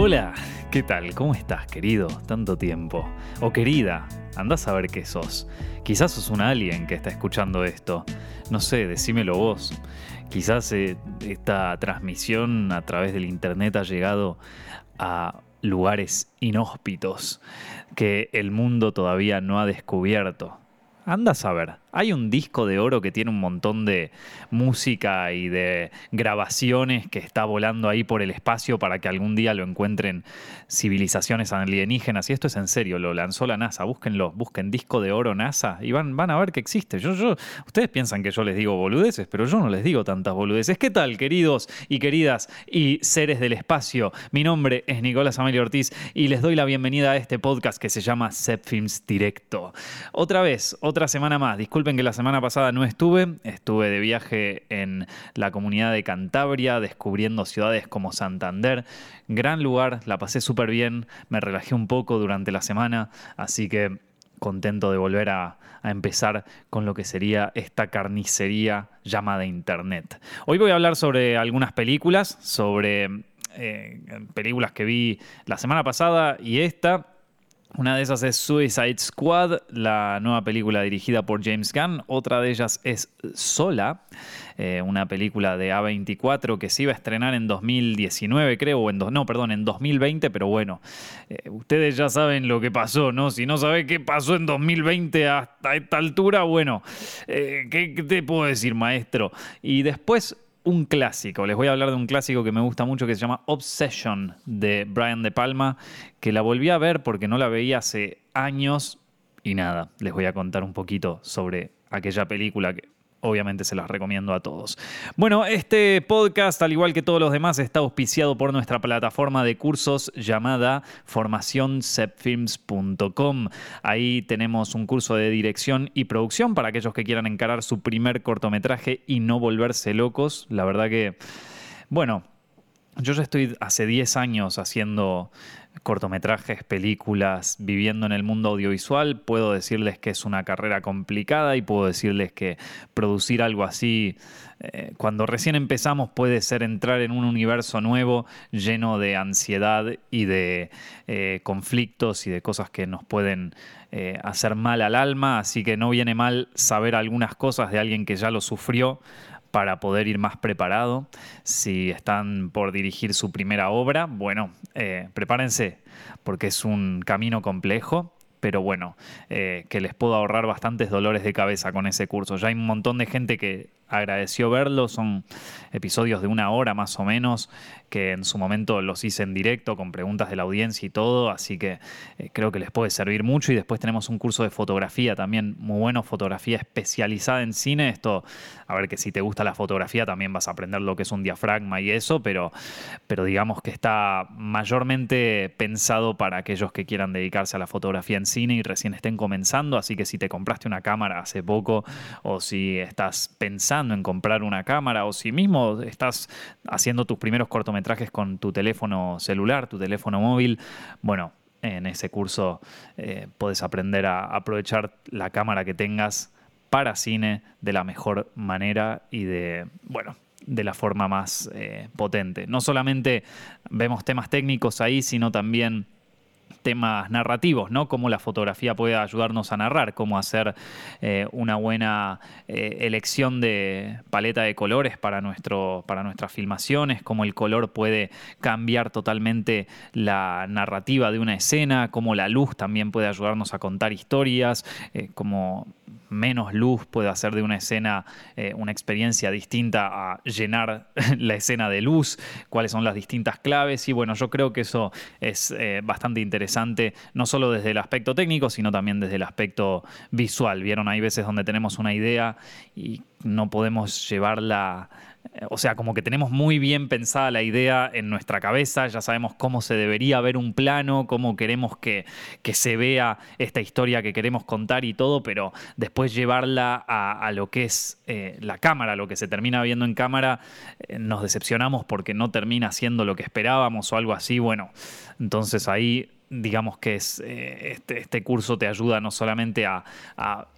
Hola, ¿qué tal? ¿Cómo estás, querido? Tanto tiempo. O querida, andás a ver qué sos. Quizás sos un alien que está escuchando esto. No sé, decímelo vos. Quizás eh, esta transmisión a través del internet ha llegado a lugares inhóspitos que el mundo todavía no ha descubierto. Anda a saber. Hay un disco de oro que tiene un montón de música y de grabaciones que está volando ahí por el espacio para que algún día lo encuentren civilizaciones alienígenas. Y esto es en serio, lo lanzó la NASA. Búsquenlo, busquen disco de oro NASA y van, a ver que existe. Ustedes piensan que yo les digo boludeces, pero yo no les digo tantas boludeces. ¿Qué tal, queridos y queridas y seres del espacio? Mi nombre es Nicolás Amelio Ortiz y les doy la bienvenida a este podcast que se llama Set Films Directo. Otra vez, otra semana más. Disculpen Disculpen que la semana pasada no estuve, estuve de viaje en la comunidad de Cantabria, descubriendo ciudades como Santander. Gran lugar, la pasé súper bien, me relajé un poco durante la semana, así que contento de volver a, empezar con lo que sería esta carnicería llamada Internet. Hoy voy a hablar sobre algunas películas, sobre eh, películas que vi la semana pasada y esta una de esas es Suicide Squad, la nueva película dirigida por James Gunn. Otra de ellas es Sola, eh, una película de A24 que se iba a estrenar en 2019, creo, o en no, perdón, en 2020, pero bueno, eh, ustedes ya saben lo que pasó, ¿no? Si no sabes qué pasó en 2020 hasta esta altura, bueno, eh, ¿qué te puedo decir, maestro? Y después un clásico. Les voy a hablar de un clásico que me gusta mucho que se llama Obsession de Brian De Palma, que la volví a ver porque no la veía hace años y nada, les voy a contar un poquito sobre aquella película que obviamente se las recomiendo a todos. Bueno, este podcast, al igual que todos los demás, está auspiciado por nuestra plataforma de cursos llamada formacioncepfilms.com. Ahí tenemos un curso de dirección y producción para aquellos que quieran encarar su primer cortometraje y no volverse locos. La verdad que, bueno, yo ya estoy hace 10 años haciendo cortometrajes, películas, viviendo en el mundo audiovisual, puedo decirles que es una carrera complicada y puedo decirles que producir algo así, eh, cuando recién empezamos, puede ser entrar en un universo nuevo lleno de ansiedad y de eh, conflictos y de cosas que nos pueden eh, hacer mal al alma, así que no viene mal saber algunas cosas de alguien que ya lo sufrió para poder ir más preparado. Si están por dirigir su primera obra, bueno, eh, prepárense porque es un camino complejo pero bueno, eh, que les puedo ahorrar bastantes dolores de cabeza con ese curso. Ya hay un montón de gente que agradeció verlo. Son episodios de una hora más o menos, que en su momento los hice en directo con preguntas de la audiencia y todo, así que eh, creo que les puede servir mucho. Y después tenemos un curso de fotografía también muy bueno, fotografía especializada en cine. Esto, a ver que si te gusta la fotografía también vas a aprender lo que es un diafragma y eso, pero, pero digamos que está mayormente pensado para aquellos que quieran dedicarse a la fotografía en cine y recién estén comenzando. Así que si te compraste una cámara hace poco o si estás pensando en comprar una cámara o si mismo estás haciendo tus primeros cortometrajes con tu teléfono celular, tu teléfono móvil, bueno, en ese curso eh, puedes aprender a aprovechar la cámara que tengas para cine de la mejor manera y de, bueno, de la forma más eh, potente. No solamente vemos temas técnicos ahí, sino también temas narrativos, ¿no? Cómo la fotografía puede ayudarnos a narrar, cómo hacer eh, una buena eh, elección de paleta de colores para, para nuestras filmaciones, cómo el color puede cambiar totalmente la narrativa de una escena, cómo la luz también puede ayudarnos a contar historias, eh, cómo menos luz puede hacer de una escena una experiencia distinta a llenar la escena de luz, cuáles son las distintas claves y bueno, yo creo que eso es bastante interesante interesante, no solo desde el aspecto técnico, sino también desde el aspecto visual. Vieron, hay veces donde tenemos una idea y no podemos llevarla o sea, como que tenemos muy bien pensada la idea en nuestra cabeza, ya sabemos cómo se debería ver un plano, cómo queremos que, se vea esta historia que queremos contar y todo, pero después llevarla a, lo que es eh, la cámara, lo que se termina viendo en cámara, eh, nos decepcionamos porque no termina siendo lo que esperábamos o algo así. Bueno, entonces ahí digamos que eh, este, este, curso te ayuda no solamente a,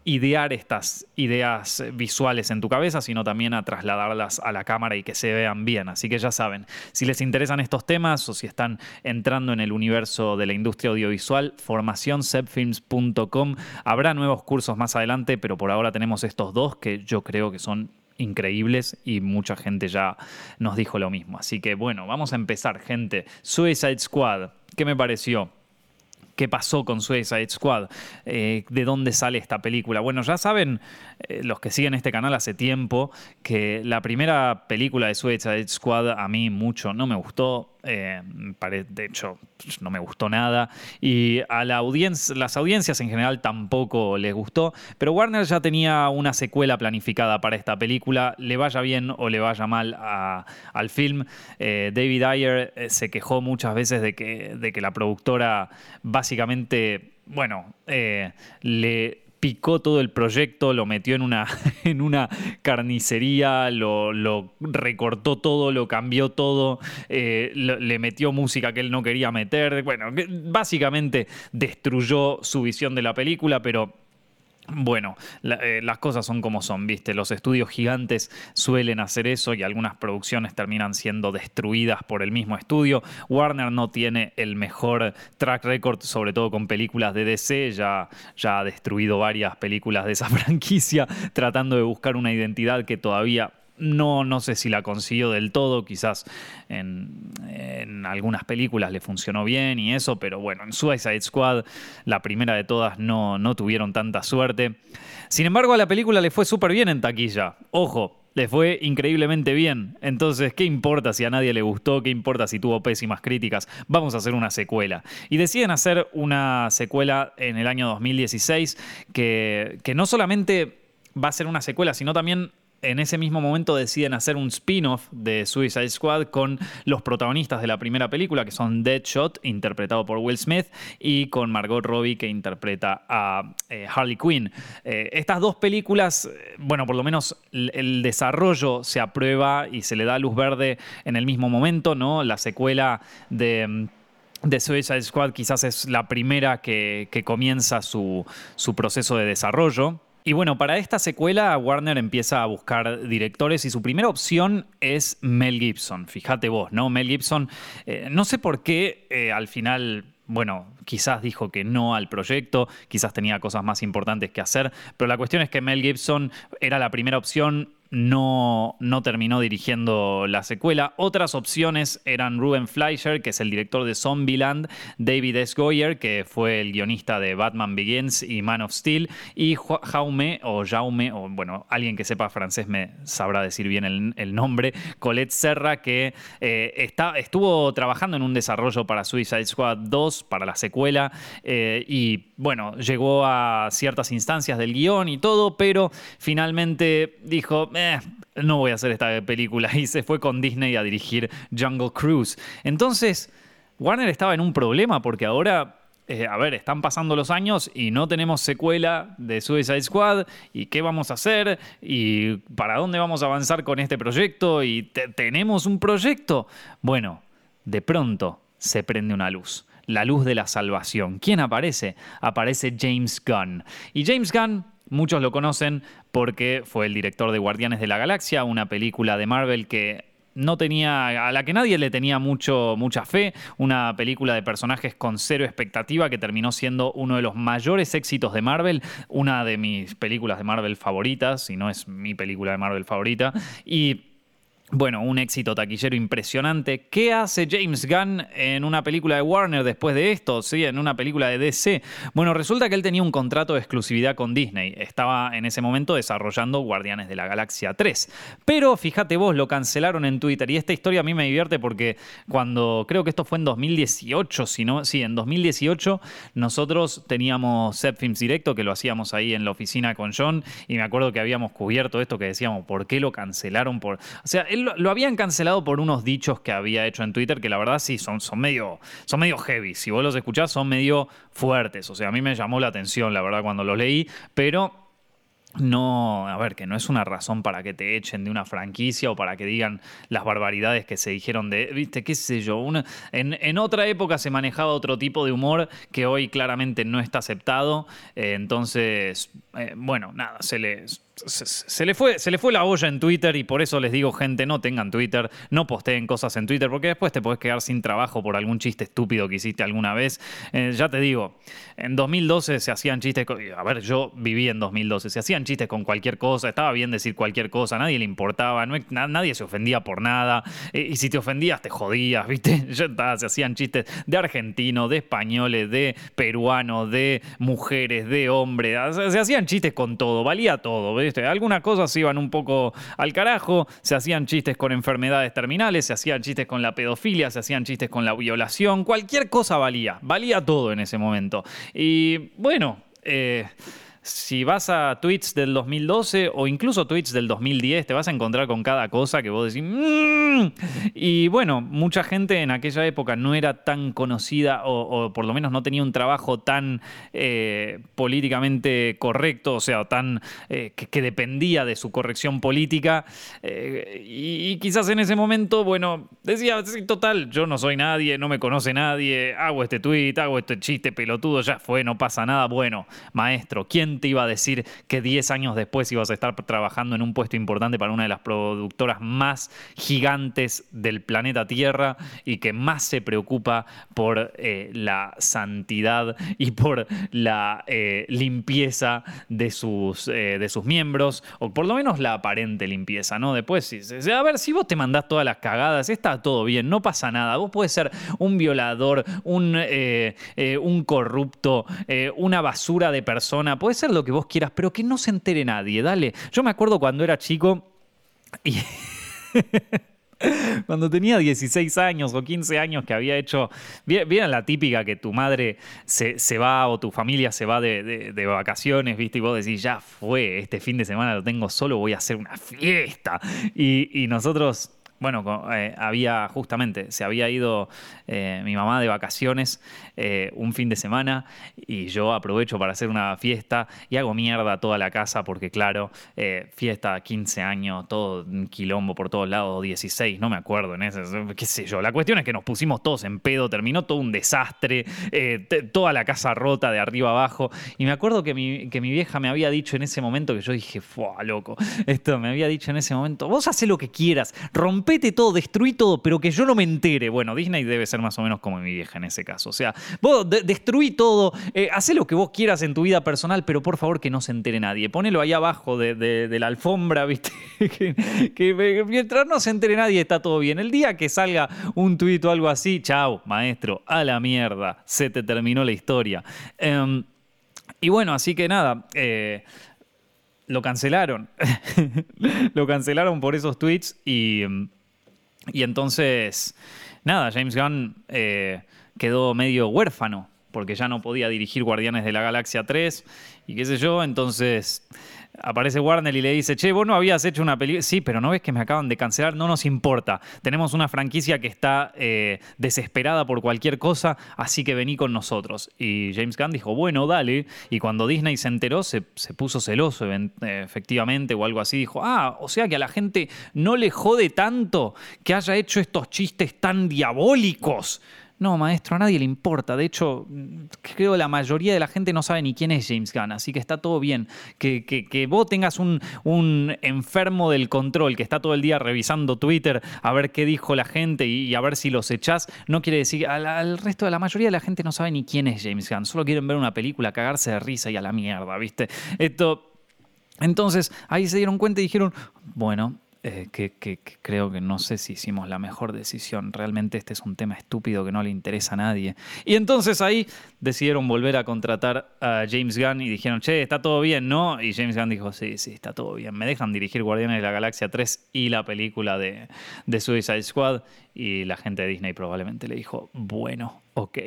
idear estas ideas visuales en tu cabeza, sino también a trasladarlas a la cámara y que se vean bien. Así que ya saben, si les interesan estos temas o si están entrando en el universo de la industria audiovisual, formacionsepfilms.com. Habrá nuevos cursos más adelante, pero por ahora tenemos estos dos que yo creo que son increíbles y mucha gente ya nos dijo lo mismo. Así que bueno, vamos a empezar, gente. Suicide Squad, ¿qué me pareció? Qué pasó con Suicide Squad, eh, de dónde sale esta película. Bueno, ya saben, eh, los que siguen este canal hace tiempo, que la primera película de Suicide Squad a mí mucho no me gustó. Eh, de hecho, no me gustó nada. Y a la las audiencias en general tampoco les gustó. Pero Warner ya tenía una secuela planificada para esta película. Le vaya bien o le vaya mal al film. Eh, David Ayer eh, se quejó muchas veces de que, de que la productora básicamente, bueno, le picó todo el proyecto, lo metió en una, en una carnicería, lo, recortó todo, lo cambió todo, eh, le metió música que él no quería meter. Bueno, básicamente destruyó su visión de la película, pero bueno, eh, las cosas son como son, ¿viste? Los estudios gigantes suelen hacer eso y algunas producciones terminan siendo destruidas por el mismo estudio. Warner no tiene el mejor track record, sobre todo con películas de DC, ya, ya ha destruido varias películas de esa franquicia tratando de buscar una identidad que todavía no, no sé si la consiguió del todo, quizás en, algunas películas le funcionó bien y eso, pero bueno, en Suicide Squad, la primera de todas, no, no tuvieron tanta suerte. Sin embargo, a la película le fue súper bien en taquilla. Ojo, le fue increíblemente bien. Entonces, ¿qué importa si a nadie le gustó? ¿Qué importa si tuvo pésimas críticas? Vamos a hacer una secuela. Y deciden hacer una secuela en el año 2016 que, que no solamente va a ser una secuela, sino también en ese mismo momento deciden hacer un spin-off de Suicide Squad con los protagonistas de la primera película, que son Deadshot, interpretado por Will Smith, y con Margot Robbie, que interpreta a eh, Harley Quinn. Eh, estas dos películas, eh, bueno, por lo menos el, desarrollo se aprueba y se le da luz verde en el mismo momento, ¿no? La secuela de de Suicide Squad quizás es la primera que, comienza su proceso de desarrollo. Y bueno, para esta secuela Warner empieza a buscar directores y su primera opción es Mel Gibson. Fíjate vos, ¿no? Mel Gibson, eh, no sé por qué eh, al final bueno, quizás dijo que no al proyecto, quizás tenía cosas más importantes que hacer, pero la cuestión es que Mel Gibson era la primera opción, no, no terminó dirigiendo la secuela. Otras opciones eran Ruben Fleischer, que es el director de Zombieland, David S. Goyer, que fue el guionista de Batman Begins y Man of Steel, y Jaume, o Jaume, o bueno, alguien que sepa francés me sabrá decir bien el, nombre, Colette Serra, que eh, está, estuvo trabajando en un desarrollo para Suicide Squad 2, para la secuela, eh, y bueno, llegó a ciertas instancias del guion y todo, pero finalmente dijo eh, no voy a hacer esta película. Y se fue con Disney a dirigir Jungle Cruise. Entonces, Warner estaba en un problema porque ahora eh, a ver, están pasando los años y no tenemos secuela de Suicide Squad. ¿Y qué vamos a hacer? ¿Y para dónde vamos a avanzar con este proyecto? ¿Y tenemos un proyecto? Bueno, de pronto se prende una luz. La luz de la salvación. ¿Quién aparece? Aparece James Gunn. Y James Gunn Muchos lo conocen porque fue el director de Guardianes de la Galaxia, una película de Marvel que no tenía, a la que nadie le tenía mucho, mucha fe, una película de personajes con cero expectativa que terminó siendo uno de los mayores éxitos de Marvel, una de mis películas de Marvel favoritas, si no es mi película de Marvel favorita, y bueno, un éxito taquillero impresionante. ¿Qué hace James Gunn en una película de Warner después de esto? Sí, en una película de DC. Bueno, resulta que él tenía un contrato de exclusividad con Disney. Estaba en ese momento desarrollando Guardianes de la Galaxia 3. Pero fíjate vos, lo cancelaron en Twitter. Y esta historia a mí me divierte porque cuando creo que esto fue en 2018, si no, sí, en 2018 nosotros teníamos Set Films Directo, que lo hacíamos ahí en la oficina con John. Y me acuerdo que habíamos cubierto esto que decíamos, ¿por qué lo cancelaron? Por... O sea, él lo, habían cancelado por unos dichos que había hecho en Twitter que la verdad sí son, son, medio, son medio heavy. Si vos los escuchás, son medio fuertes. O sea, a mí me llamó la atención, la verdad, cuando los leí, pero no, a ver, que no es una razón para que te echen de una franquicia o para que digan las barbaridades que se dijeron de, viste, qué sé yo, una, en, otra época se manejaba otro tipo de humor que hoy claramente no está aceptado, eh, entonces, eh, bueno, nada, se les se, le fue, se le fue la olla en Twitter y por eso les digo, gente, no tengan Twitter, no posteen cosas en Twitter, porque después te puedes quedar sin trabajo por algún chiste estúpido que hiciste alguna vez. Eh, ya te digo, en 2012 se hacían chistes, a ver, yo viví en 2012, se hacían chistes con cualquier cosa, estaba bien decir cualquier cosa, nadie le importaba, nadie se ofendía por nada, eh, y si te ofendías te jodías, ¿viste? Se hacían chistes de argentinos, de españoles, de peruanos, de mujeres, de hombres, se, se hacían chistes con todo, valía todo, ¿ves? Algunas cosas iban un poco al carajo, se hacían chistes con enfermedades terminales, se hacían chistes con la pedofilia, se hacían chistes con la violación, cualquier cosa valía, valía todo en ese momento. Y bueno, eh, si vas a tweets del 2012 o incluso tweets del 2010, te vas a encontrar con cada cosa que vos decís. Mm". Y bueno, mucha gente en aquella época no era tan conocida o, por lo menos no tenía un trabajo tan eh, políticamente correcto, o sea, tan eh, que, dependía de su corrección política. Eh, y, quizás en ese momento, bueno, decía, total, yo no soy nadie, no me conoce nadie, hago este tweet, hago este chiste pelotudo, ya fue, no pasa nada. Bueno, maestro, ¿quién te iba a decir que 10 años después ibas a estar trabajando en un puesto importante para una de las productoras más gigantes del planeta Tierra y que más se preocupa por eh, la santidad y por la eh, limpieza de sus, eh, de sus miembros, o por lo menos la aparente limpieza, ¿no? Después, a ver, si vos te mandás todas las cagadas, está todo bien, no pasa nada. Vos puedes ser un violador, un, un corrupto, una basura de persona, puedes ser lo que vos quieras, pero que no se entere nadie, dale. Yo me acuerdo cuando era chico y... Cuando tenía 16 años o 15 años que había hecho, vieron la típica que tu madre se, va o tu familia se va de, vacaciones, ¿viste? Y vos decís, ya fue, este fin de semana lo tengo solo, voy a hacer una fiesta. Y, y nosotros bueno, eh, había justamente, se había ido eh, mi mamá de vacaciones eh, un fin de semana y yo aprovecho para hacer una fiesta y hago mierda toda la casa porque claro, fiesta 15 años, todo un quilombo por todos lados, 16, no me acuerdo en ese, qué sé yo. La cuestión es que nos pusimos todos en pedo, terminó todo un desastre, toda la casa rota de arriba abajo y me acuerdo que mi, que mi vieja me había dicho en ese momento que yo dije, fuah, loco, esto me había dicho en ese momento, vos haces lo que quieras, rompe rompete todo, destruí todo, pero que yo no me entere. Bueno, Disney debe ser más o menos como mi vieja en ese caso. O sea, vos destruí todo, eh, lo que vos quieras en tu vida personal, pero por favor que no se entere nadie. Ponelo ahí abajo de, la alfombra, ¿viste? que, mientras no se entere nadie está todo bien. El día que salga un tuit o algo así, chao, maestro, a la mierda, se te terminó la historia. Em, y bueno, así que nada. Eh, lo cancelaron. lo cancelaron por esos tweets y, y entonces, nada, James Gunn eh, quedó medio huérfano porque ya no podía dirigir Guardianes de la Galaxia 3 y qué sé yo, entonces aparece Warner y le dice, che, vos no habías hecho una película. Sí, pero no ves que me acaban de cancelar, no nos importa. Tenemos una franquicia que está eh, desesperada por cualquier cosa, así que vení con nosotros. Y James Gunn dijo, bueno, dale. Y cuando Disney se enteró, se, puso celoso, efectivamente, o algo así. Dijo, ah, o sea que a la gente no le jode tanto que haya hecho estos chistes tan diabólicos. No, maestro, a nadie le importa. De hecho, creo que la mayoría de la gente no sabe ni quién es James Gunn, así que está todo bien. Que, que, vos tengas un, un, enfermo del control que está todo el día revisando Twitter a ver qué dijo la gente y, a ver si los echás, no quiere decir. Al, al, resto de la mayoría de la gente no sabe ni quién es James Gunn. Solo quieren ver una película, cagarse de risa y a la mierda, ¿viste? Esto. Entonces, ahí se dieron cuenta y dijeron, bueno, eh, que, creo que no sé si hicimos la mejor decisión. Realmente este es un tema estúpido que no le interesa a nadie. Y entonces ahí decidieron volver a contratar a James Gunn y dijeron, che, está todo bien, ¿no? Y James Gunn dijo, sí, sí, está todo bien. Me dejan dirigir Guardianes de la Galaxia 3 y la película de, de Suicide Squad. Y la gente de Disney probablemente le dijo, bueno, ok,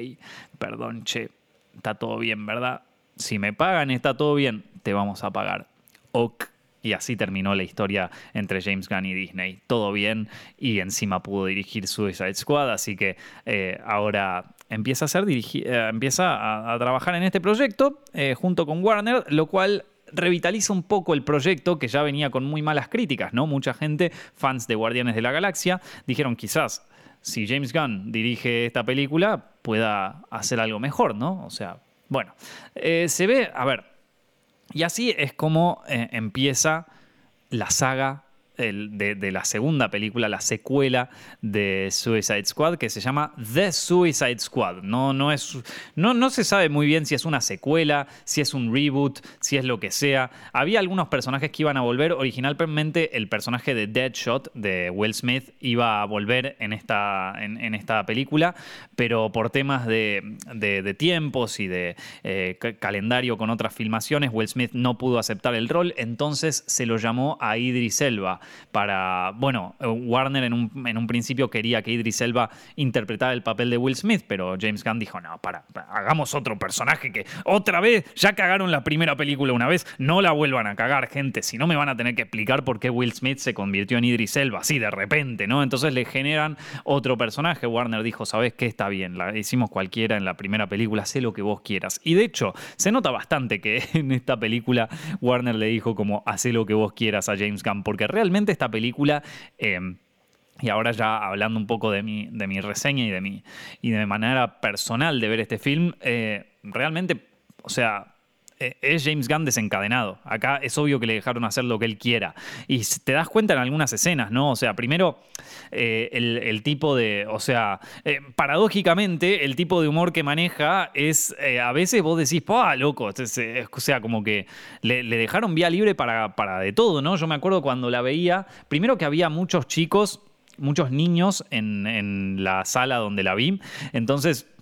perdón, che, está todo bien, ¿verdad? Si me pagan, está todo bien, te vamos a pagar. Ok y así terminó la historia entre James Gunn y Disney. Todo bien y encima pudo dirigir Suicide Squad, así que eh, ahora empieza a, ser eh, empieza a, trabajar en este proyecto eh, junto con Warner, lo cual revitaliza un poco el proyecto que ya venía con muy malas críticas, ¿no? Mucha gente, fans de Guardianes de la Galaxia, dijeron quizás si James Gunn dirige esta película pueda hacer algo mejor, ¿no? O sea, bueno, eh, se ve, a ver, y así es como eh, empieza la saga de, la segunda película, la secuela de Suicide Squad, que se llama The Suicide Squad. No, no, es, no, no se sabe muy bien si es una secuela, si es un reboot, si es lo que sea. Había algunos personajes que iban a volver. Originalmente el personaje de Deadshot de Will Smith iba a volver en esta, en, esta película, pero por temas de, tiempos y de eh, calendario con otras filmaciones, Will Smith no pudo aceptar el rol, entonces se lo llamó a Idris Elba para, bueno, Warner en un, en un principio quería que Idris Elba interpretara el papel de Will Smith, pero James Gunn dijo, no, para, hagamos otro personaje que otra vez, ya cagaron la primera película una vez, no la vuelvan a cagar, gente, si no me van a tener que explicar por qué Will Smith se convirtió en Idris Elba, así de repente, ¿no? Entonces le generan otro personaje, Warner dijo, ¿sabes qué? Está bien, la hicimos cualquiera en la primera película, sé lo que vos quieras. Y de hecho, se nota bastante que en esta película Warner le dijo como, haz lo que vos quieras a James Gunn, porque realmente esta película... Em, y ahora ya hablando un poco de mi, de mi reseña y de mi, y de manera personal de ver este film, eh, realmente, o sea, es James Gunn desencadenado. Acá es obvio que le dejaron hacer lo que él quiera. Y te das cuenta en algunas escenas, ¿no? O sea, primero, eh, el, tipo de. O sea, eh, paradójicamente, el tipo de humor que maneja es. a veces vos decís, ¡pah, loco! o sea, como que le, dejaron vía libre para, para de todo, ¿no? Yo me acuerdo cuando la veía. Primero que había muchos chicos muchos niños en, en, la sala donde la vi. Entonces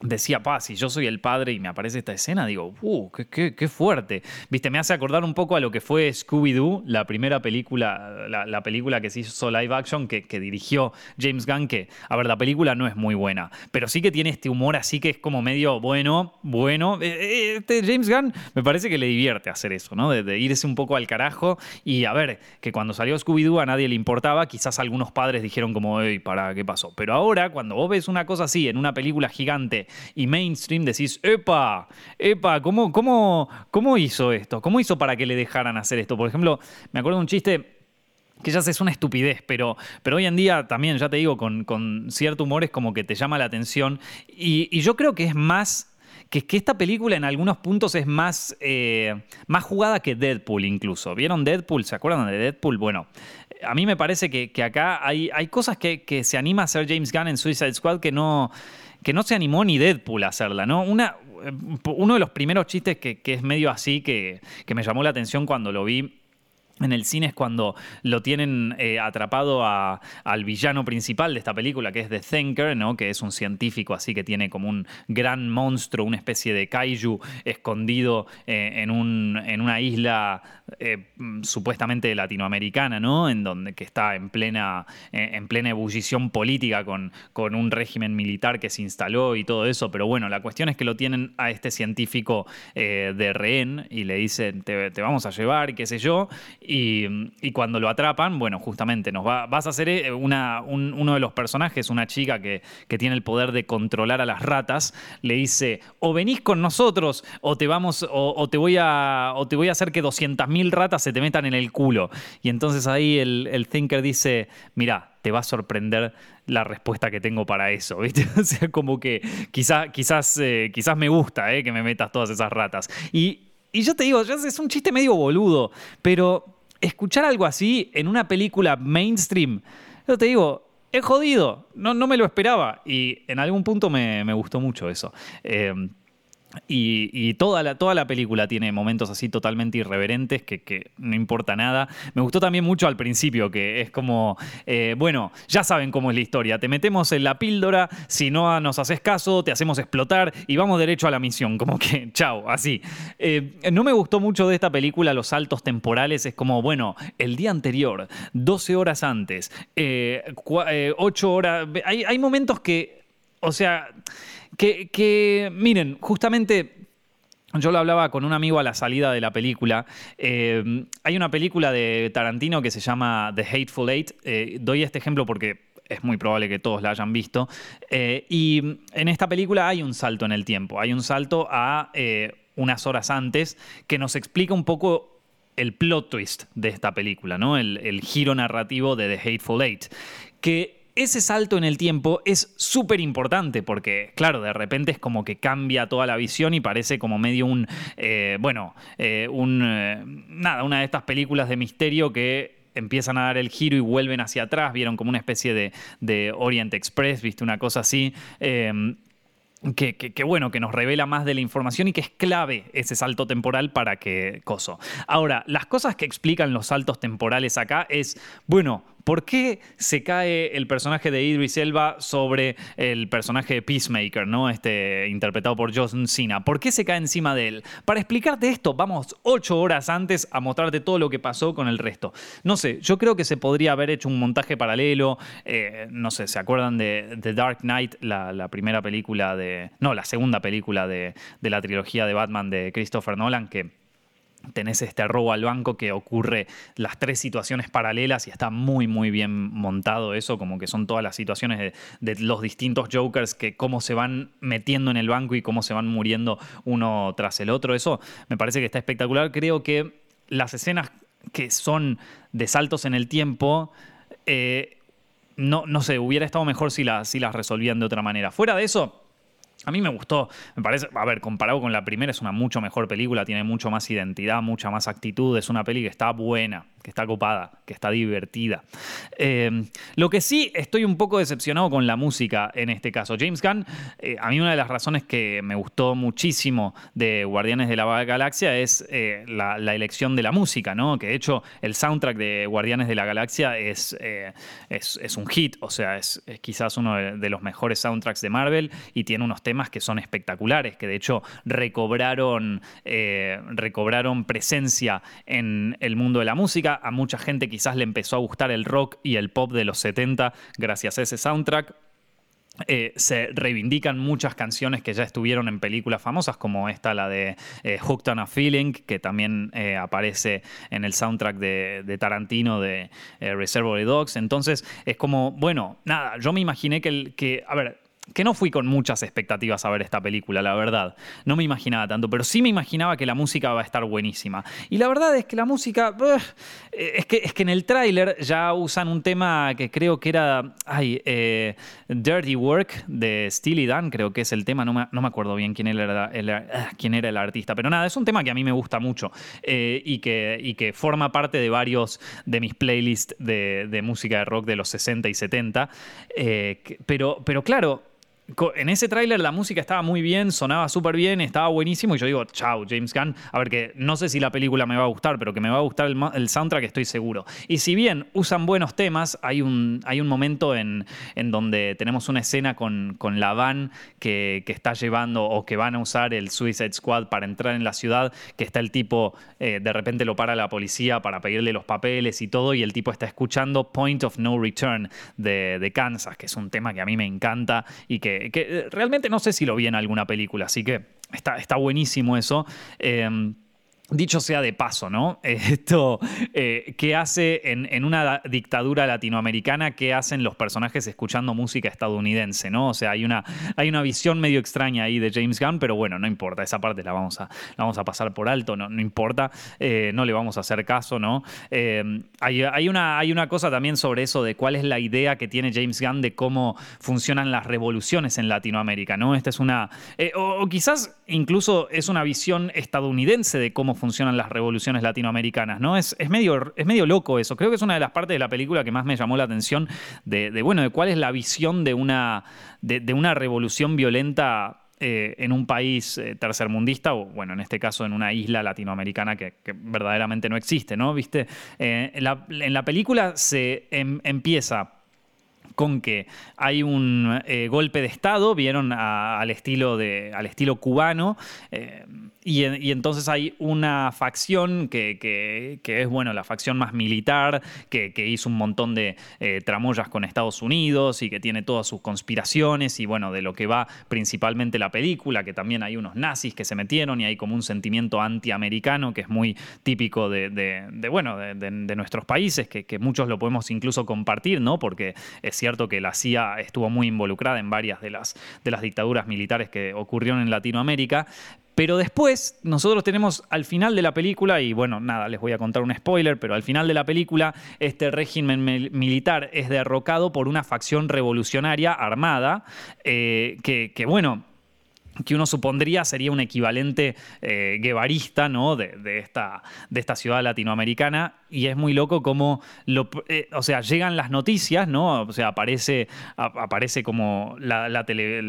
decía, pa, si yo soy el padre y me aparece esta escena, digo, uh, qué, fuerte. Viste, me hace acordar un poco a lo que fue Scooby-Doo, la primera película, la, película que se hizo live action, que, dirigió James Gunn, que, a ver, la película no es muy buena, pero sí que tiene este humor así que es como medio, bueno, bueno. Eh, eh, este James Gunn me parece que le divierte hacer eso, ¿no? De, irse un poco al carajo y a ver, que cuando salió Scooby-Doo a nadie le importaba, quizás algunos padres dijeron como, hey, para, ¿qué pasó? Pero ahora, cuando vos ves una cosa así en una película gigante, y mainstream decís, epa, epa, ¿cómo, cómo, cómo hizo esto? ¿Cómo hizo para que le dejaran hacer esto? Por ejemplo, me acuerdo de un chiste que ya es una estupidez, pero, pero hoy en día también, ya te digo, con, cierto humor es como que te llama la atención. Y, yo creo que es más. Que, que esta película en algunos puntos es más, eh, más jugada que Deadpool incluso. ¿Vieron Deadpool? ¿Se acuerdan de Deadpool? Bueno, a mí me parece que, acá hay, hay cosas que, se anima a hacer James Gunn en Suicide Squad que no, que no se animó ni Deadpool a hacerla, ¿no? Una, eh, uno de los primeros chistes que, es medio así, que, que me llamó la atención cuando lo vi en el cine es cuando lo tienen eh, atrapado al villano principal de esta película, que es The Thinker, ¿no? que es un científico así que tiene como un gran monstruo, una especie de kaiju escondido eh, en, un, en, una isla eh, supuestamente latinoamericana, ¿no? en donde que está en plena, en plena ebullición política con, con un régimen militar que se instaló y todo eso. Pero bueno, la cuestión es que lo tienen a este científico de rehén y le dicen, te, te vamos a llevar, qué sé yo y, cuando lo atrapan, bueno, justamente nos va, vas a ser eh, una, uno de los personajes, una chica que, tiene el poder de controlar a las ratas, le dice, o venís con nosotros o te vamos, o, te, voy a, o te voy a hacer que 200.000 ratas se te metan en el culo. Y entonces ahí el, Thinker dice, mira, te va a sorprender la respuesta que tengo para eso, ¿viste? O sea, como que quizás, quizás, eh, quizás me gusta eh, que me metas todas esas ratas. Y, y yo te digo, es un chiste medio boludo, pero escuchar algo así en una película mainstream, yo te digo, es jodido, no, no me lo esperaba y en algún punto me, gustó mucho eso. Eh, y, toda, la, toda la película tiene momentos así totalmente irreverentes que, no importa nada. Me gustó también mucho al principio, que es como, eh, bueno, ya saben cómo es la historia. Te metemos en la píldora, si no nos haces caso, te hacemos explotar y vamos derecho a la misión. Como que, chao, así. Eh, no me gustó mucho de esta película los saltos temporales. Es como, bueno, el día anterior, 12 horas antes, 8 eh, horas. Hay, hay momentos que, o sea que, miren, justamente yo lo hablaba con un amigo a la salida de la película. Eh, hay una película de Tarantino que se llama The Hateful Eight. Eh, doy este ejemplo porque es muy probable que todos la hayan visto. Eh, y en esta película hay un salto en el tiempo. Hay un salto a unas horas antes, que nos explica un poco el plot twist de esta película, ¿no? El, el giro narrativo de The Hateful Eight. Que ese salto en el tiempo es súper importante porque, claro, de repente es como que cambia toda la visión y parece como medio un, eh, bueno, eh, un, eh, nada, una de estas películas de misterio que empiezan a dar el giro y vuelven hacia atrás, vieron como una especie de, de Orient Express, viste, una cosa así. Que, bueno, que nos revela más de la información y que es clave ese salto temporal para que coso. Ahora, las cosas que explican los saltos temporales acá es, bueno, ¿Por qué se cae el personaje de Idris Elba sobre el personaje de Peacemaker, ¿no? Este, interpretado por John Cena? ¿Por qué se cae encima de él? Para explicarte esto, vamos ocho horas antes a mostrarte todo lo que pasó con el resto. No sé, yo creo que se podría haber hecho un montaje paralelo. Eh, no sé, ¿se acuerdan de The Dark Knight, la, primera película de. No, la segunda película de, de la trilogía de Batman de Christopher Nolan, que tenés este robo al banco que ocurre las tres situaciones paralelas y está muy muy bien montado eso, como que son todas las situaciones de, los distintos Jokers que cómo se van metiendo en el banco y cómo se van muriendo uno tras el otro. Eso me parece que está espectacular. Creo que las escenas que son de saltos en el tiempo... Eh, no, no sé, hubiera estado mejor si, si las resolvían de otra manera. Fuera de eso, a mí me gustó, me parece, a ver, comparado con la primera es una mucho mejor película, tiene mucho más identidad, mucha más actitud, es una peli que está buena, que está copada, que está divertida. Eh, lo que sí estoy un poco decepcionado con la música en este caso. James Gunn, eh, a mí una de las razones que me gustó muchísimo de Guardianes de la Galaxia es eh, la, elección de la música, ¿no? Que de hecho el soundtrack de Guardianes de la Galaxia es, es, un hit, o sea, es, quizás uno de, los mejores soundtracks de Marvel y tiene unos temas que son espectaculares, que de hecho recobraron, recobraron presencia en el mundo de la música a mucha gente quizás le empezó a gustar el rock y el pop de los 70 gracias a ese soundtrack. Eh, se reivindican muchas canciones que ya estuvieron en películas famosas, como esta, la de eh, Hooked on a Feeling, que también eh, aparece en el soundtrack de, Tarantino de Reservoir Dogs. Entonces, es como, bueno, nada, yo me imaginé que, el, que a ver, que no fui con muchas expectativas a ver esta película, la verdad. No me imaginaba tanto, pero sí me imaginaba que la música va a estar buenísima. Y la verdad es que la música. es, que, es que en el tráiler ya usan un tema que creo que era. Ay, eh, Dirty Work de Steely Dan, creo que es el tema. No me, acuerdo bien quién era el, ah, quién era el artista, pero nada, es un tema que a mí me gusta mucho eh, y, que, y que forma parte de varios de mis playlists de, música de rock de los 60 y 70. Eh, pero, pero claro en ese tráiler la música estaba muy bien, sonaba súper bien, estaba buenísimo y yo digo, chao, James Gunn. A ver, que no sé si la película me va a gustar, pero que me va a gustar el, soundtrack estoy seguro. Y si bien usan buenos temas, hay un, hay un momento en, en donde tenemos una escena con, con la van que, que, está llevando o que van a usar el Suicide Squad para entrar en la ciudad, que está el tipo, eh, de repente lo para la policía para pedirle los papeles y todo, y el tipo está escuchando Point of No Return de, de Kansas, que es un tema que a mí me encanta y que que, eh, realmente no sé si lo vi en alguna película, así que está, está buenísimo eso. Em, Dicho sea de paso, ¿no? Esto, eh, ¿qué hace en, una dictadura latinoamericana? ¿Qué hacen los personajes escuchando música estadounidense, ¿no? O sea, hay una, hay una visión medio extraña ahí de James Gunn, pero bueno, no importa, esa parte la vamos a, vamos a pasar por alto, no, no importa, eh, no le vamos a hacer caso, ¿no? Eh, hay, una, hay una cosa también sobre eso de cuál es la idea que tiene James Gunn de cómo funcionan las revoluciones en Latinoamérica, ¿no? Esta es una, o, o quizás incluso es una visión estadounidense de cómo funcionan las revoluciones latinoamericanas, ¿no? Es, es, medio, es medio loco eso. Creo que es una de las partes de la película que más me llamó la atención de, bueno, de cuál es la visión de una, de, una revolución violenta eh, en un país eh, tercermundista, o bueno, en este caso en una isla latinoamericana que, verdaderamente no existe, ¿no? ¿Viste? Eh, en, la, película se em, empieza con que hay un golpe de Estado, vieron al, estilo de, al estilo cubano, y, entonces hay una facción que, es, bueno, la facción más militar, que, hizo un montón de eh, tramoyas con Estados Unidos y que tiene todas sus conspiraciones y, bueno, de lo que va principalmente la película, que también hay unos nazis que se metieron y hay como un sentimiento antiamericano que es muy típico de, bueno, de, nuestros países, que, muchos lo podemos incluso compartir, ¿no? Porque es cierto que la CIA estuvo muy involucrada en varias de las, de las dictaduras militares que ocurrieron en Latinoamérica, Pero después, nosotros tenemos al final de la película, y bueno, nada, les voy a contar un spoiler, pero al final de la película, este régimen militar es derrocado por una facción revolucionaria armada, eh, que, que bueno, que uno supondría sería un equivalente eh, guevarista ¿no? de, esta, de esta ciudad latinoamericana. Y es muy loco como, lo, eh, o sea, llegan las noticias, ¿no? O sea, aparece, aparece como la, tele,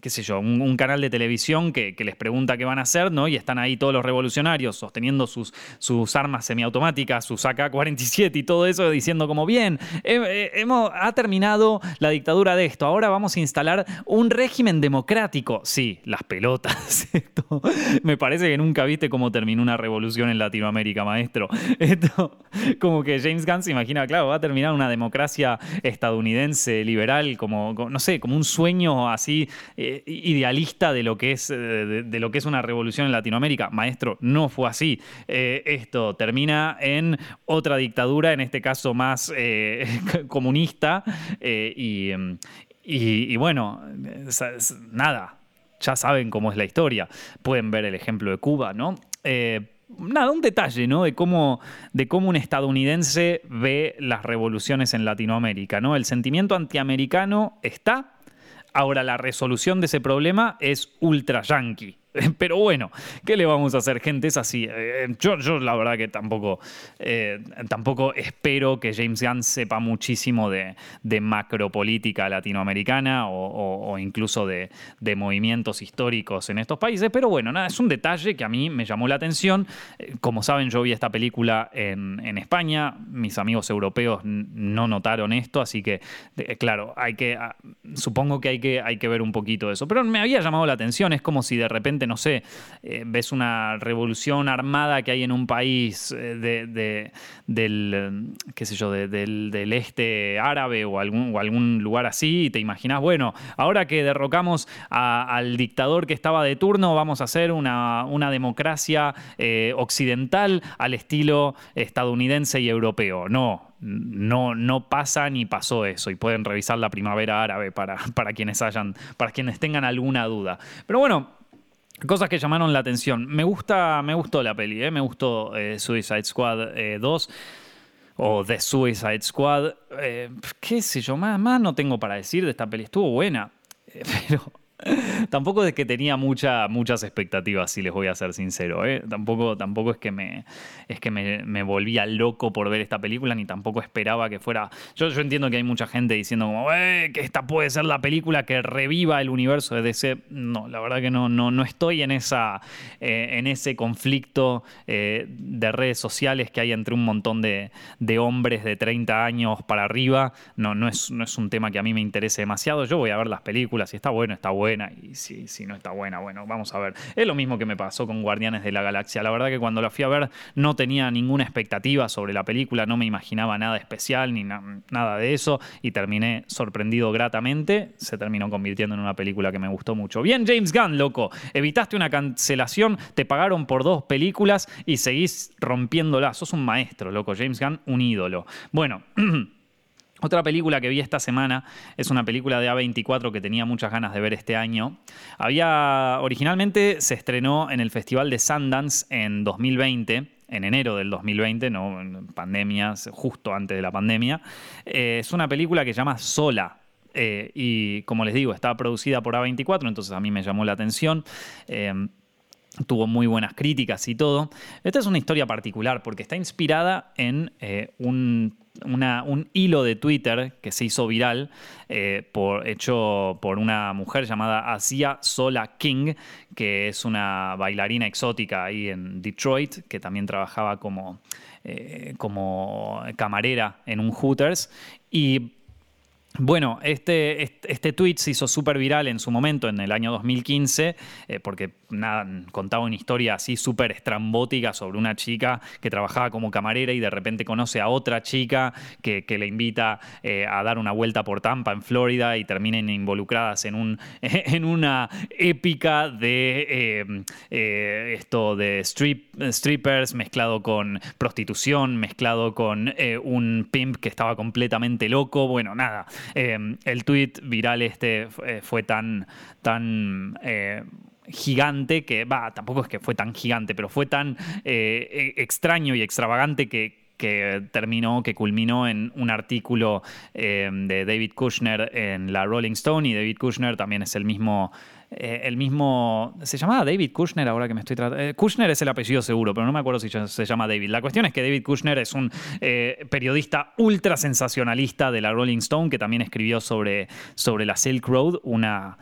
qué sé yo, un, canal de televisión que, les pregunta qué van a hacer, ¿no? Y están ahí todos los revolucionarios sosteniendo sus, sus armas semiautomáticas, sus AK-47 y todo eso, diciendo como, bien, hemos, ha terminado la dictadura de esto, ahora vamos a instalar un régimen democrático. Sí, las pelotas. Esto, me parece que nunca viste cómo terminó una revolución en Latinoamérica, maestro. Esto, como que James Gunn se imagina, claro, va a terminar una democracia estadounidense liberal, como, no sé, como un sueño así eh, idealista de lo, que es, eh, de, lo que es una revolución en Latinoamérica. Maestro, no fue así. Eh, esto termina en otra dictadura, en este caso más comunista, y, bueno, nada, ya saben cómo es la historia. Pueden ver el ejemplo de Cuba, ¿no? Nada, un detalle, ¿no? De cómo, de cómo un estadounidense ve las revoluciones en Latinoamérica, ¿no? El sentimiento antiamericano está. Ahora, la resolución de ese problema es ultra yankee. Pero bueno, ¿qué le vamos a hacer, gente? Es así. Eh, yo, yo la verdad que tampoco, eh, tampoco espero que James Gunn sepa muchísimo de, de macropolítica latinoamericana o, incluso de, movimientos históricos en estos países. Pero bueno, nada, es un detalle que a mí me llamó la atención. Eh, como saben, yo vi esta película en, España. Mis amigos europeos no notaron esto, así que, claro, hay que, ah, supongo que hay, que hay que ver un poquito eso. Pero me había llamado la atención. Es como si de repente no sé, eh, ves una revolución armada que hay en un país eh, de, del, qué sé yo, del, este árabe o algún, o algún lugar así, y te imaginas, bueno, ahora que derrocamos al dictador que estaba de turno, vamos a hacer una, una democracia eh, occidental al estilo estadounidense y europeo. No, no, no pasa ni pasó eso y pueden revisar la primavera árabe para, para quienes hayan, para quienes tengan alguna duda. Pero bueno, Cosas que llamaron la atención. Me gusta, me gustó la peli, ¿eh? me gustó eh, Suicide Squad 2 eh, o The Suicide Squad. Eh, qué sé yo, más, más no tengo para decir de esta peli. Estuvo buena, pero tampoco es que tenía mucha, muchas expectativas, si les voy a ser sincero. ¿eh? Tampoco, tampoco es que, me, es que me, volvía loco por ver esta película, ni tampoco esperaba que fuera. Yo, yo entiendo que hay mucha gente diciendo como, eh, que esta puede ser la película que reviva el universo de DC. No, la verdad que no, no, no estoy en, esa, eh, en ese conflicto de redes sociales que hay entre un montón de, hombres de 30 años para arriba. No, no, es, no es un tema que a mí me interese demasiado. Yo voy a ver las películas, si está bueno, está bueno buena y si, no está buena, bueno, vamos a ver. Es lo mismo que me pasó con Guardianes de la Galaxia. La verdad que cuando la fui a ver no tenía ninguna expectativa sobre la película, no me imaginaba nada especial ni nada de eso y terminé sorprendido gratamente. Se terminó convirtiendo en una película que me gustó mucho. Bien, James Gunn, loco. Evitaste una cancelación, te pagaron por dos películas y seguís rompiéndola. Sos un maestro, loco. James Gunn, un ídolo. Bueno. Otra película que vi esta semana es una película de A24 que tenía muchas ganas de ver este año. Había originalmente se estrenó en el Festival de Sundance en 2020 en enero del 2020, no pandemias, justo antes de la pandemia. Eh, es una película que se llama Sola. Eh, y como les digo, está producida por A24, entonces a mí me llamó la atención. Eh, tuvo muy buenas críticas y todo. Esta es una historia particular porque está inspirada en un un hilo de Twitter que se hizo viral, eh, hecho por una mujer llamada Asia Sola King, que es una bailarina exótica ahí en Detroit, que también trabajaba como, eh, como camarera en un Hooters. Y bueno, este, este, tweet se hizo súper viral en su momento, en el año 2015, eh, porque contaba una historia así súper estrambótica sobre una chica que trabajaba como camarera y de repente conoce a otra chica que, le invita eh, a dar una vuelta por Tampa, en Florida, y terminen involucradas en, un, en una épica de eh, esto de strip, strippers mezclado con prostitución, mezclado con un pimp que estaba completamente loco. Bueno, nada. Em, el tweet viral este eh, fue tan, tan eh, gigante que, va, tampoco es que fue tan gigante, pero fue tan eh, e, extraño y extravagante que, que terminó, que culminó en un artículo eh, de David Kushner en la Rolling Stone y David Kushner también es el mismo... Eh, el mismo. ¿Se llamaba David Kushner ahora que me estoy tratando? Kushner es el apellido seguro, pero no me acuerdo si se llama David. La cuestión es que David Kushner es un periodista ultra sensacionalista de la Rolling Stone que también escribió sobre, sobre la Silk Road, una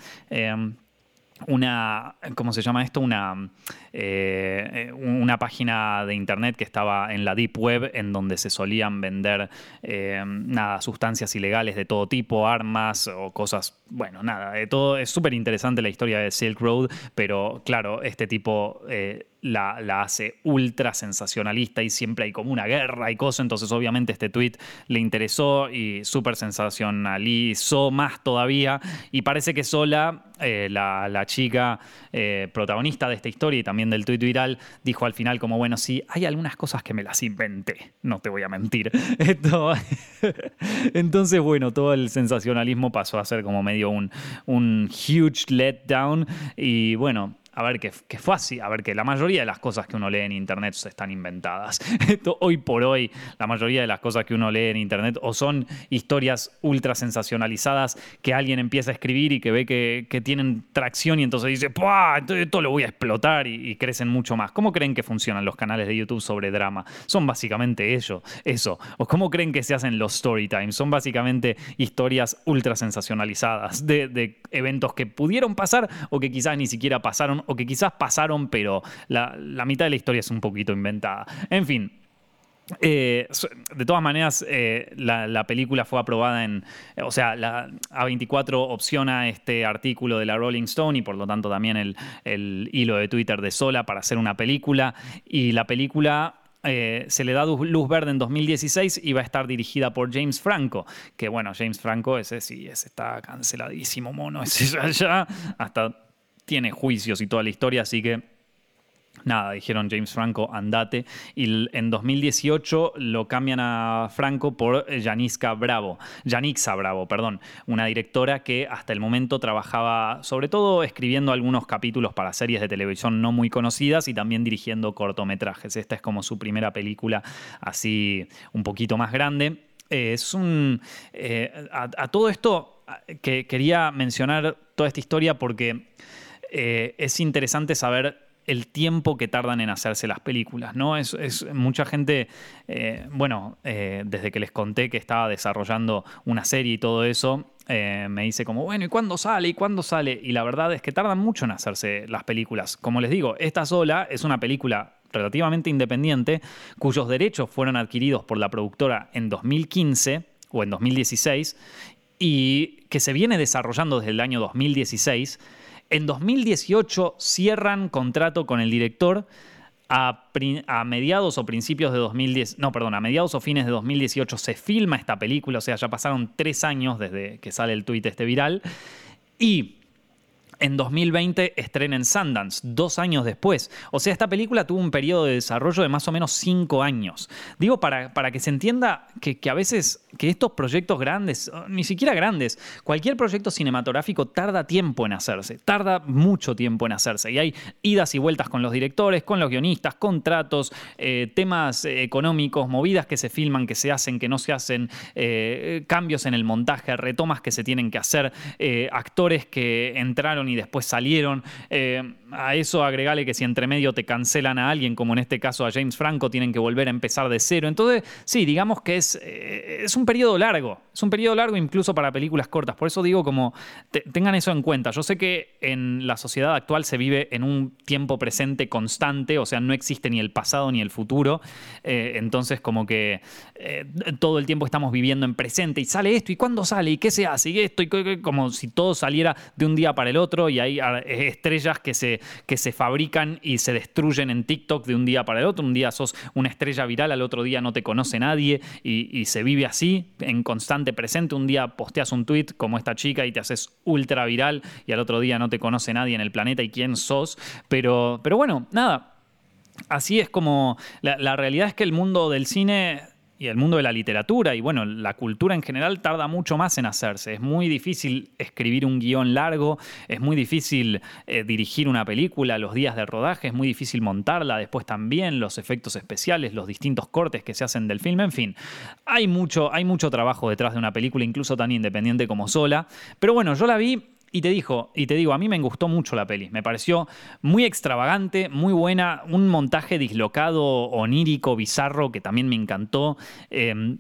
una, ¿cómo se llama esto? Una, eh, una página de internet que estaba en la Deep Web en donde se solían vender eh, nada, sustancias ilegales de todo tipo, armas o cosas, bueno, nada, de todo. Es súper interesante la historia de Silk Road, pero claro, este tipo... Eh, la, hace ultra sensacionalista y siempre hay como una guerra y cosas, entonces obviamente este tweet le interesó y súper sensacionalizó más todavía. Y parece que sola, eh, la, chica eh, protagonista de esta historia y también del tweet viral, dijo al final como, bueno, sí, hay algunas cosas que me las inventé, no te voy a mentir. entonces, bueno, todo el sensacionalismo pasó a ser como medio un, un huge letdown. Y bueno, a ver, que, fue así, a ver, que la mayoría de las cosas que uno lee en Internet están inventadas. hoy por hoy, la mayoría de las cosas que uno lee en Internet o son historias ultra sensacionalizadas que alguien empieza a escribir y que ve que, tienen tracción y entonces dice. Entonces esto lo voy a explotar y, crecen mucho más. ¿Cómo creen que funcionan los canales de YouTube sobre drama? Son básicamente eso, eso. ¿O cómo creen que se hacen los story times? Son básicamente historias ultra sensacionalizadas de eventos que pudieron pasar o que quizás ni siquiera pasaron o que quizás pasaron, pero la, mitad de la historia es un poquito inventada. En fin, eh, de todas maneras, eh, la, película fue aprobada en. O sea, la A24 opciona este artículo de la Rolling Stone y por lo tanto también el, hilo de Twitter de Sola para hacer una película. Y la película. Eh, se le da luz verde en 2016 y va a estar dirigida por James Franco. Que bueno, James Franco, ese sí, ese está canceladísimo, mono, ese ya, hasta tiene juicios y toda la historia, así que nada, dijeron James Franco, andate. Y en 2018 lo cambian a Franco por Janiska Bravo, Janixa Bravo, perdón, una directora que hasta el momento trabajaba sobre todo escribiendo algunos capítulos para series de televisión no muy conocidas y también dirigiendo cortometrajes. Esta es como su primera película así un poquito más grande. Eh, es un... Eh, a todo esto que quería mencionar toda esta historia porque eh, es interesante saber el tiempo que tardan en hacerse las películas, ¿no? Es, mucha gente, eh, bueno, eh, desde que les conté que estaba desarrollando una serie y todo eso, me dice como, bueno, ¿y cuándo sale? ¿Y cuándo sale? Y la verdad es que tardan mucho en hacerse las películas. Como les digo, esta sola es una película relativamente independiente, cuyos derechos fueron adquiridos por la productora en 2015 o en 2016 y que se viene desarrollando desde el año 2016 en 2018 cierran contrato con el director. A, mediados o principios de 2010, no, perdón, a mediados o fines de 2018 se filma esta película, o sea, ya pasaron tres años desde que sale el tuit este viral. Y en 2020 estrena en Sundance, dos años después. O sea, esta película tuvo un periodo de desarrollo de más o menos cinco años. Digo, para, para que se entienda que, a veces que estos proyectos grandes, ni siquiera grandes, cualquier proyecto cinematográfico tarda tiempo en hacerse, tarda mucho tiempo en hacerse. Y hay idas y vueltas con los directores, con los guionistas, contratos, eh, temas económicos, movidas que se filman, que se hacen, que no se hacen, eh, cambios en el montaje, retomas que se tienen que hacer, eh, actores que entraron y después salieron. Eh, a eso agregale que si entre medio te cancelan a alguien, como en este caso a James Franco, tienen que volver a empezar de cero. Entonces, sí, digamos que es, eh, es un periodo largo. Es un periodo largo incluso para películas cortas. Por eso digo como, tengan eso en cuenta. Yo sé que en la sociedad actual se vive en un tiempo presente constante, o sea, no existe ni el pasado ni el futuro. Eh, entonces, como que todo el tiempo estamos viviendo en presente y sale esto y cuándo sale y qué se hace y esto y como si todo saliera de un día para el otro y hay estrellas que se, que se fabrican y se destruyen en TikTok de un día para el otro. Un día sos una estrella viral, al otro día no te conoce nadie y, se vive así, en constante presente. Un día posteas un tweet como esta chica y te haces ultra viral y al otro día no te conoce nadie en el planeta y quién sos. Pero, pero bueno, nada. Así es como la realidad es que el mundo del cine y el mundo de la literatura y bueno, la cultura en general tarda mucho más en hacerse. Es muy difícil escribir un guion largo, es muy difícil eh, dirigir una película, los días de rodaje, es muy difícil montarla, después también los efectos especiales, los distintos cortes que se hacen del film, en fin, hay mucho, hay mucho trabajo detrás de una película, incluso tan independiente como sola. Pero bueno, yo la vi y te dijo, y te digo, a mí me gustó mucho la peli. Me pareció muy extravagante, muy buena, un montaje dislocado, onírico, bizarro, que también me encantó. Em,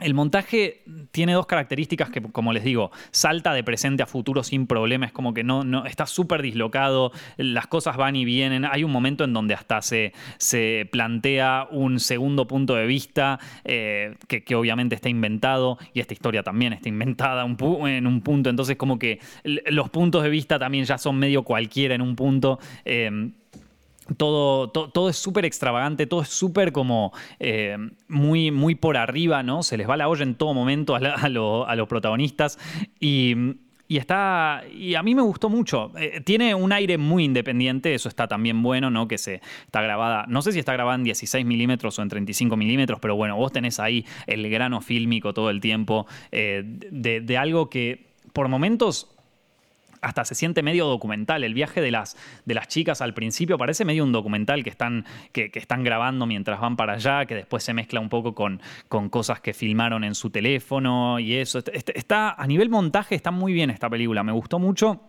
el montaje tiene dos características que, como les digo, salta de presente a futuro sin problema, es como que no, está súper dislocado, las cosas van y vienen. Hay un momento en donde hasta se, se plantea un segundo punto de vista eh, que, obviamente está inventado y esta historia también está inventada en un punto, entonces como que los puntos de vista también ya son medio cualquiera en un punto. Eh, todo, todo, es súper extravagante, todo es súper como eh, muy, muy por arriba, ¿no? Se les va la olla en todo momento a, los protagonistas y, está. Y a mí me gustó mucho. Eh, tiene un aire muy independiente, eso está también bueno, ¿no? Que se está grabada. No sé si está grabada en 16 milímetros o en 35 milímetros, pero bueno, vos tenés ahí el grano fílmico todo el tiempo eh, de, de algo que por momentos hasta se siente medio documental. El viaje de las, de las chicas al principio parece medio un documental que están, que, están grabando mientras van para allá, que después se mezcla un poco con, con cosas que filmaron en su teléfono y eso. Está, a nivel montaje está muy bien esta película, me gustó mucho.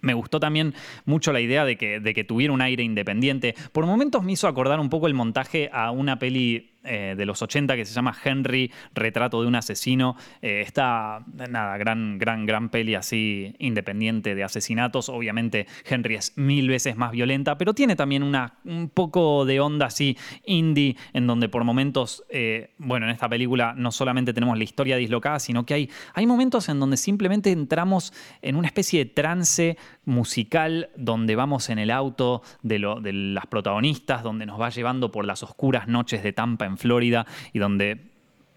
Me gustó también mucho la idea de que, de que tuviera un aire independiente. Por momentos me hizo acordar un poco el montaje a una peli eh, de los 80 que se llama Henry, Retrato de un asesino. Eh, está, nada, gran, gran, gran peli así independiente de asesinatos. Obviamente Henry es mil veces más violenta, pero tiene también una, un poco de onda así indie, en donde por momentos, eh, bueno, en esta película no solamente tenemos la historia dislocada, sino que hay, hay momentos en donde simplemente entramos en una especie de trance musical donde vamos en el auto de, lo, de las protagonistas, donde nos va llevando por las oscuras noches de Tampa en Florida y donde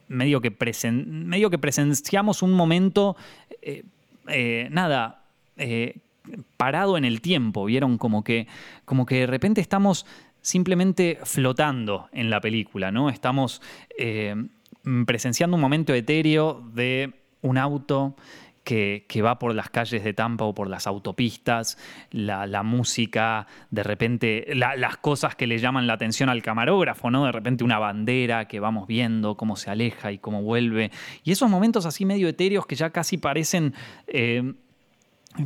medio que, medio que presenciamos un momento, eh, eh, nada, eh, parado en el tiempo, vieron como que, como que de repente estamos simplemente flotando en la película, ¿no? Estamos presenciando un momento etéreo de un auto que, va por las calles de Tampa o por las autopistas, la, música, de repente las cosas que le llaman la atención al camarógrafo, ¿no? De repente una bandera que vamos viendo, cómo se aleja y cómo vuelve. Y esos momentos así medio etéreos que ya casi parecen... Eh,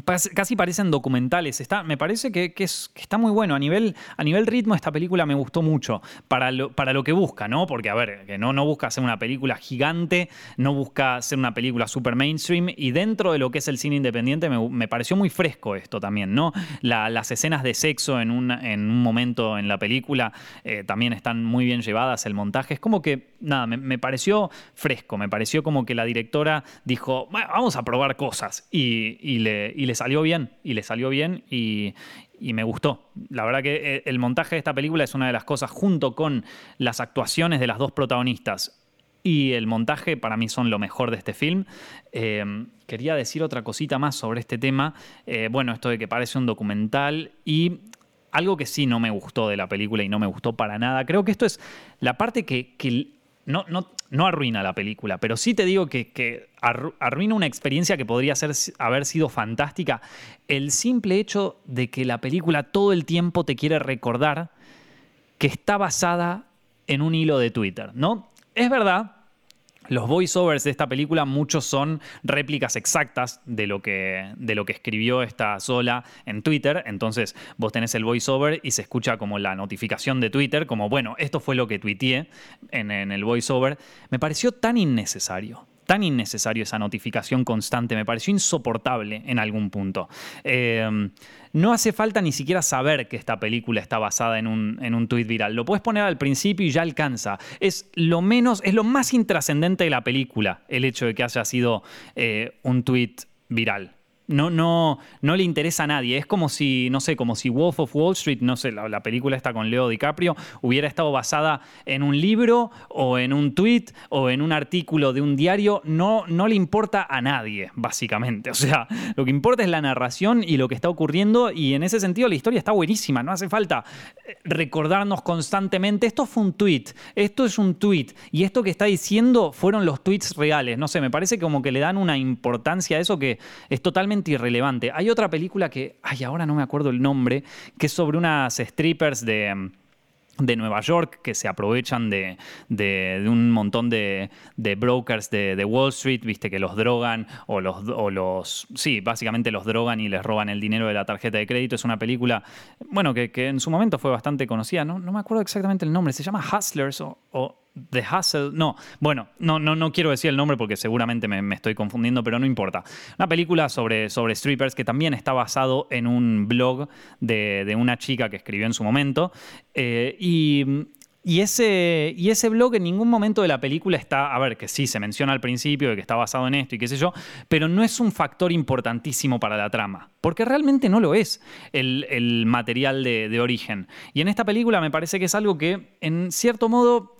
Casi parecen documentales. Está, me parece que, está muy bueno. A nivel, a nivel ritmo, esta película me gustó mucho. Para lo, para lo que busca, ¿no? Porque, a ver, que no, no busca ser una película gigante, no busca ser una película super mainstream. Y dentro de lo que es el cine independiente, me, pareció muy fresco esto también, ¿no? las escenas de sexo en un, en un momento en la película eh, también están muy bien llevadas. El montaje es como que, nada, me, pareció fresco. Me pareció como que la directora dijo, vamos a probar cosas. Y, y le y le salió bien, y le salió bien y, me gustó. La verdad que eh, el montaje de esta película es una de las cosas, junto con las actuaciones de las dos protagonistas y el montaje, para mí son lo mejor de este film. Eh, quería decir otra cosita más sobre este tema. Eh, bueno, esto de que parece un documental y algo que sí no me gustó de la película y no me gustó para nada. Creo que esto es la parte que, que no, no, no arruina la película, pero sí te digo que, arruina una experiencia que podría ser, haber sido fantástica. El simple hecho de que la película todo el tiempo te quiere recordar que está basada en un hilo de Twitter, ¿no? Es verdad los voiceovers de esta película, muchos son réplicas exactas de lo que, de lo que escribió esta sola en Twitter. Entonces, vos tenés el voiceover y se escucha como la notificación de Twitter, como, bueno, esto fue lo que tuiteé en, en el voiceover. Me pareció tan innecesario tan innecesario esa notificación constante, me pareció insoportable en algún punto. Em, no hace falta ni siquiera saber que esta película está basada en un, en un tuit viral. Lo puedes poner al principio y ya alcanza. Es lo menos, es lo más intrascendente de la película, el hecho de que haya sido eh, un tuit viral. No, no, no le interesa a nadie. Es como si, no sé, como si Wolf of Wall Street, no sé, la, película está con Leo DiCaprio, hubiera estado basada en un libro o en un tweet o en un artículo de un diario. No, no le importa a nadie, básicamente. O sea, lo que importa es la narración y lo que está ocurriendo y en ese sentido la historia está buenísima. No hace falta eh, recordarnos constantemente, esto fue un tweet, esto es un tweet y esto que está diciendo fueron los tweets reales. No sé, me parece como que le dan una importancia a eso que es totalmente irrelevante. Hay otra película que, ay, ahora no me acuerdo el nombre, que es sobre unas strippers de de Nueva York que se aprovechan de, un montón de, brokers de, Wall Street, viste, que los drogan o los, o los, sí, básicamente los drogan y les roban el dinero de la tarjeta de crédito. Es una película, bueno, que, en su momento fue bastante conocida, no, no me acuerdo exactamente el nombre, se llama Hustlers o The Hustle, no, bueno, no, no, no quiero decir el nombre porque seguramente me, estoy confundiendo, pero no importa. Una película sobre, sobre strippers que también está basado en un blog de, una chica que escribió en su momento. Eh, y, ese, y ese blog en ningún momento de la película está, a ver, que sí, se menciona al principio de que está basado en esto y qué sé yo, pero no es un factor importantísimo para la trama, porque realmente no lo es el, material de, de origen. Y en esta película me parece que es algo que, en cierto modo,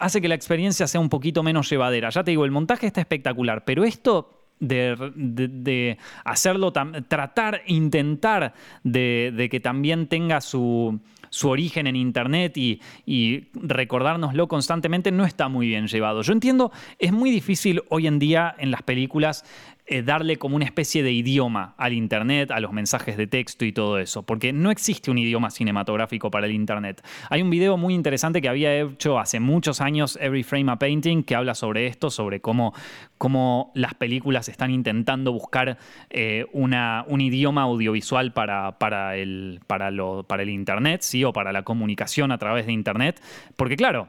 hace que la experiencia sea un poquito menos llevadera. Ya te digo, el montaje está espectacular, pero esto de, hacerlo, tratar, intentar de, que también tenga su, origen en Internet y, y, recordárnoslo constantemente no está muy bien llevado. Yo entiendo, es muy difícil hoy en día en las películas eh, darle como una especie de idioma al Internet, a los mensajes de texto y todo eso, porque no existe un idioma cinematográfico para el Internet. Hay un video muy interesante que había hecho hace muchos años, Every Frame a Painting, que habla sobre esto, sobre cómo, cómo las películas están intentando buscar eh, una, un idioma audiovisual para, para, el, para, lo, para el Internet, ¿sí? o para la comunicación a través de Internet, porque claro,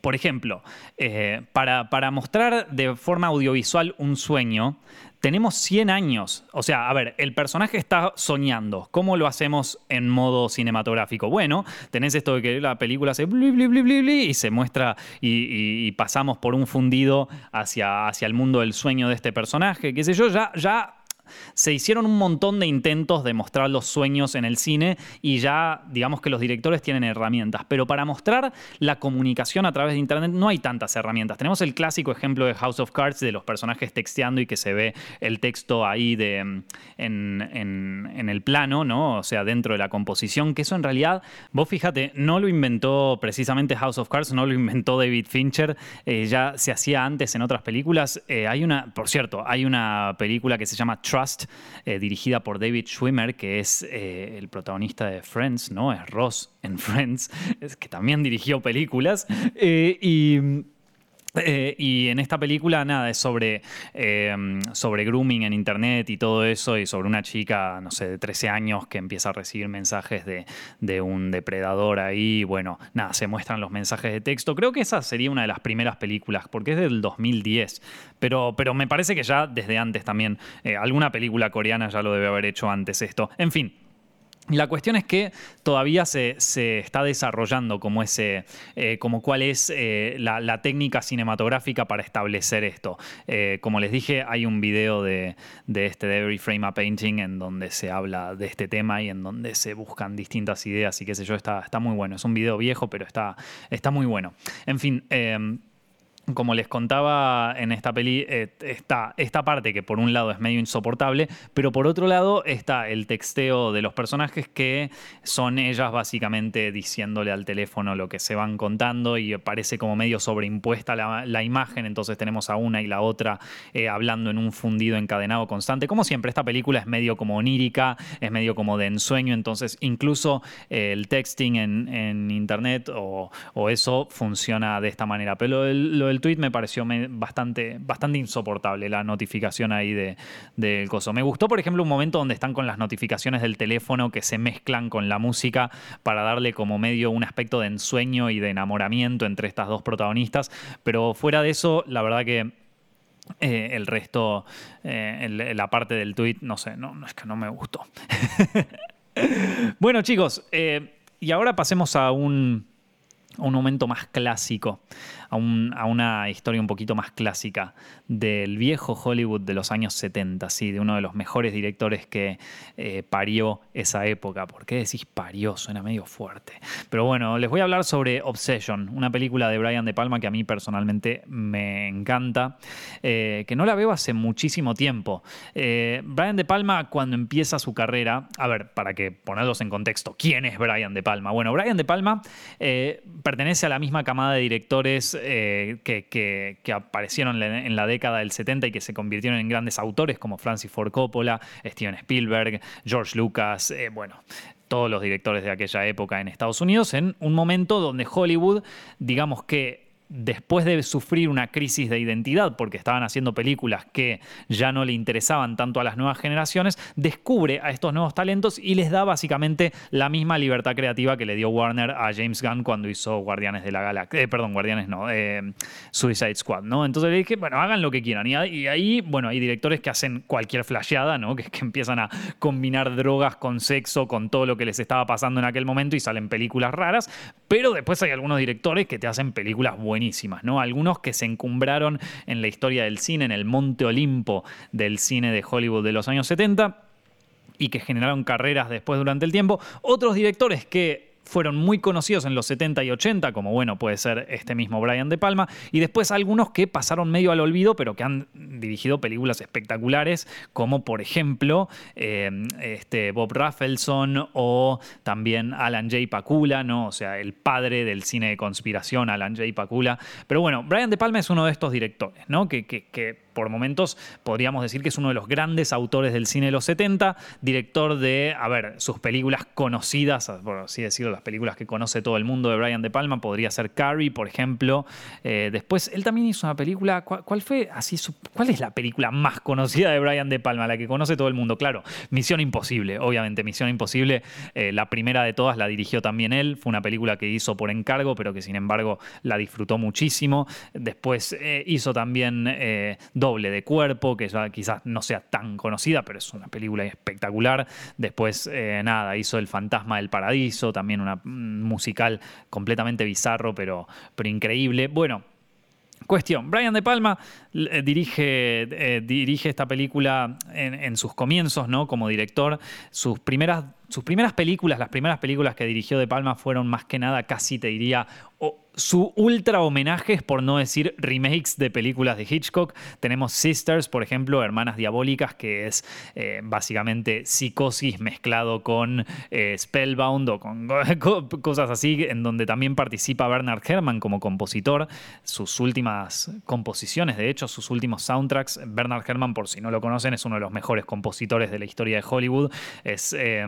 por ejemplo, eh, para, mostrar de forma audiovisual un sueño, tenemos 100 años. O sea, a ver, el personaje está soñando. ¿Cómo lo hacemos en modo cinematográfico? Bueno, tenés esto de que la película hace bli, bli, bli, y se muestra y, pasamos por un fundido hacia, hacia el mundo del sueño de este personaje. Qué sé yo, ya, ya se hicieron un montón de intentos de mostrar los sueños en el cine y ya digamos que los directores tienen herramientas, pero para mostrar la comunicación a través de Internet no hay tantas herramientas. Tenemos el clásico ejemplo de House of Cards de los personajes texteando y que se ve el texto ahí de, en, el plano, ¿no? o sea, dentro de la composición, que eso en realidad, vos fíjate, no lo inventó precisamente House of Cards, no lo inventó David Fincher, eh, ya se hacía antes en otras películas. Eh, hay una, por cierto, hay una película que se llama Eh, dirigida por David Schwimmer, que es eh, el protagonista de Friends, ¿no? Es Ross en Friends, es que también dirigió películas. Eh, y eh, y en esta película, nada, es sobre, eh, sobre grooming en internet y todo eso, y sobre una chica, no sé, de 13 años que empieza a recibir mensajes de, de un depredador ahí. Bueno, nada, se muestran los mensajes de texto. Creo que esa sería una de las primeras películas, porque es del 2010. Pero, pero me parece que ya desde antes también, eh, alguna película coreana ya lo debe haber hecho antes esto. En fin, la cuestión es que todavía se, está desarrollando como ese, eh, como cuál es eh, la, técnica cinematográfica para establecer esto. Eh, como les dije, hay un video de, este de Every Frame a Painting en donde se habla de este tema y en donde se buscan distintas ideas y qué sé yo, está, está muy bueno. Es un video viejo, pero está, está muy bueno. En fin como les contaba en esta peli, eh, está esta parte que por un lado es medio insoportable, pero por otro lado está el texteo de los personajes que son ellas básicamente diciéndole al teléfono lo que se van contando y parece como medio sobreimpuesta la, imagen, entonces tenemos a una y la otra eh, hablando en un fundido encadenado constante. Como siempre, esta película es medio como onírica, es medio como de ensueño, entonces incluso eh, el texting en, internet o, eso funciona de esta manera. Pero lo el tweet me pareció bastante, bastante insoportable, la notificación ahí del de, coso. Me gustó, por ejemplo, un momento donde están con las notificaciones del teléfono que se mezclan con la música para darle como medio un aspecto de ensueño y de enamoramiento entre estas dos protagonistas. Pero fuera de eso, la verdad que eh, el resto, eh, la parte del tweet, no sé, no, es que no me gustó. bueno, chicos, eh, y ahora pasemos a un, un momento más clásico a, una historia un poquito más clásica del viejo Hollywood de los años 70, sí, de uno de los mejores directores que eh, parió esa época. ¿Por qué decís parió? Suena medio fuerte. Pero bueno, les voy a hablar sobre Obsession, una película de Brian De Palma que a mí personalmente me encanta, eh, que no la veo hace muchísimo tiempo. Eh, Brian De Palma cuando empieza su carrera, a ver, para que ponerlos en contexto, ¿quién es Brian De Palma? Bueno, Brian De Palma pertenece a la misma camada de directores que, que, aparecieron en la década del 70 y que se convirtieron en grandes autores como Francis Ford Coppola, Steven Spielberg, George Lucas, eh, bueno, todos los directores de aquella época en Estados Unidos, en un momento donde Hollywood, digamos que después de sufrir una crisis de identidad porque estaban haciendo películas que ya no le interesaban tanto a las nuevas generaciones, descubre a estos nuevos talentos y les da básicamente la misma libertad creativa que le dio Warner a James Gunn cuando hizo Guardianes de la Galaxia, eh, perdón, Guardianes no, eh, Suicide Squad, ¿no? Entonces le dije, bueno, hagan lo que quieran. Y, ahí, bueno, hay directores que hacen cualquier flasheada, ¿no? Que, empiezan a combinar drogas con sexo, con todo lo que les estaba pasando en aquel momento y salen películas raras, pero después hay algunos directores que te hacen películas ¿no? Algunos que se encumbraron en la historia del cine, en el monte Olimpo del cine de Hollywood de los años 70 y que generaron carreras después durante el tiempo. Otros directores que fueron muy conocidos en los 70 y 80, como bueno, puede ser este mismo Brian De Palma, y después algunos que pasaron medio al olvido, pero que han dirigido películas espectaculares, como por ejemplo eh, este Bob Rafelson o también Alan J. Pakula, ¿no? O sea, el padre del cine de conspiración, Alan J. Pakula. Pero bueno, Brian De Palma es uno de estos directores, ¿no? Que, que, que por momentos podríamos decir que es uno de los grandes autores del cine de los 70, director de, a ver, sus películas conocidas, por así decirlo, las películas que conoce todo el mundo de Brian De Palma, podría ser Carrie, por ejemplo. Eh, después, él también hizo una película, ¿cuál, fue así? ¿Cuál es la película más conocida de Brian De Palma, la que conoce todo el mundo? Claro, Misión Imposible, obviamente, Misión Imposible, eh, la primera de todas la dirigió también él, fue una película que hizo por encargo, pero que sin embargo la disfrutó muchísimo. Después eh, hizo también Doble de Cuerpo, que ya quizás no sea tan conocida, pero es una película espectacular. Después, nada, hizo El Fantasma del Paradiso, también una musical completamente bizarro, pero, pero increíble. Bueno, Cuestión, Brian De Palma eh, dirige, eh, dirige esta película en, en, sus comienzos, ¿no? Como director. Sus primeras sus primeras películas, las primeras películas que dirigió De Palma fueron más que nada, casi te diría, su ultra homenajes, por no decir remakes de películas de Hitchcock. Tenemos Sisters, por ejemplo, Hermanas Diabólicas, que es eh, básicamente psicosis mezclado con eh, Spellbound o con cosas así, en donde también participa Bernard Herrmann como compositor. Sus últimas composiciones, de hecho, sus últimos soundtracks, Bernard Herrmann, por si no lo conocen, es uno de los mejores compositores de la historia de Hollywood. Es. Eh,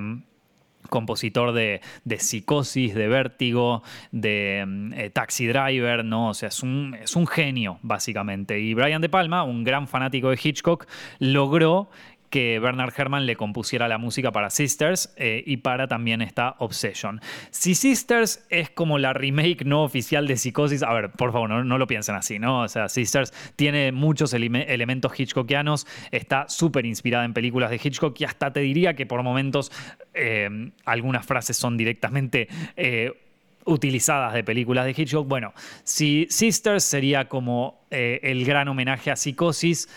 compositor de, Psicosis, de Vértigo, de mm, eh, Taxi Driver, ¿no? O sea, es un, es un genio, básicamente. Y Brian De Palma, un gran fanático de Hitchcock, logró que Bernard Herrmann le compusiera la música para Sisters eh, y para también esta Obsession. Si Sisters es como la remake no oficial de Psicosis, a ver, por favor, no, lo piensen así, ¿no? O sea, Sisters tiene muchos elementos hitchcockianos, está súper inspirada en películas de Hitchcock y hasta te diría que por momentos eh, algunas frases son directamente... Eh, utilizadas de películas de Hitchcock. Bueno, si Sisters sería como el gran homenaje a Psicosis,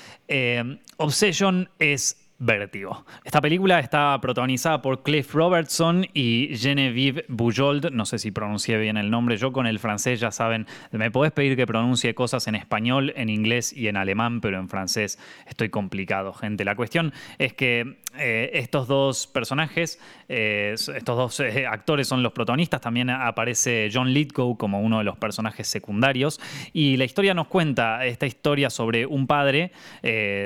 Obsession es Vértigo. Esta película está protagonizada por Cliff Robertson y Genevieve Bujold. No sé si pronuncié bien el nombre. Yo con el francés, ya saben, me podés pedir que pronuncie cosas en español, en inglés y en alemán, pero en francés estoy complicado, gente. La cuestión es que eh, estos dos personajes, eh, estos dos eh, actores son los protagonistas. También aparece John Lithgow como uno de los personajes secundarios. Y la historia nos cuenta esta historia sobre un padre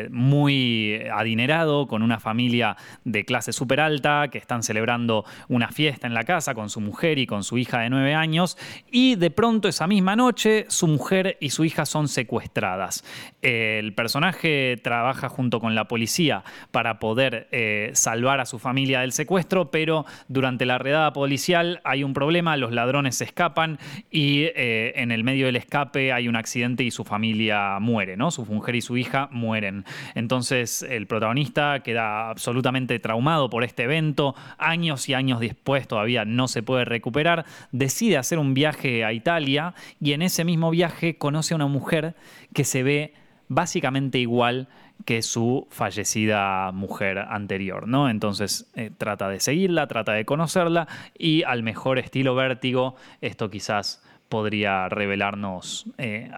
muy adinerado con una familia de clase súper alta, que están celebrando una fiesta en la casa con su mujer y con su hija de nueve años, y de pronto esa misma noche su mujer y su hija son secuestradas. El personaje trabaja junto con la policía para poder eh, salvar a su familia del secuestro, pero durante la redada policial hay un problema, los ladrones se escapan y eh, en el medio del escape hay un accidente y su familia muere, ¿no? Su mujer y su hija mueren. Entonces el protagonista queda absolutamente traumado por este evento, años y años después todavía no se puede recuperar, decide hacer un viaje a Italia y en ese mismo viaje conoce a una mujer que se ve básicamente igual que su fallecida mujer anterior, ¿no? Entonces eh, trata de seguirla, trata de conocerla y al mejor estilo vértigo, esto quizás podría revelarnos eh,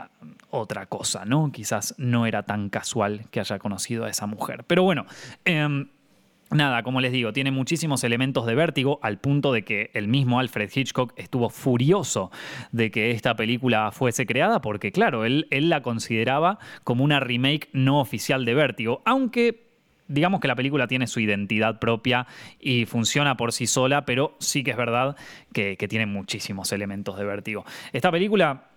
otra cosa, ¿no? Quizás no era tan casual que haya conocido a esa mujer. Pero bueno, em, Nada, como les digo, tiene muchísimos elementos de vértigo al punto de que el mismo Alfred Hitchcock estuvo furioso de que esta película fuese creada porque, claro, él, él la consideraba como una remake no oficial de vértigo, aunque digamos que la película tiene su identidad propia y funciona por sí sola, pero sí que es verdad que, tiene muchísimos elementos de vértigo. Esta película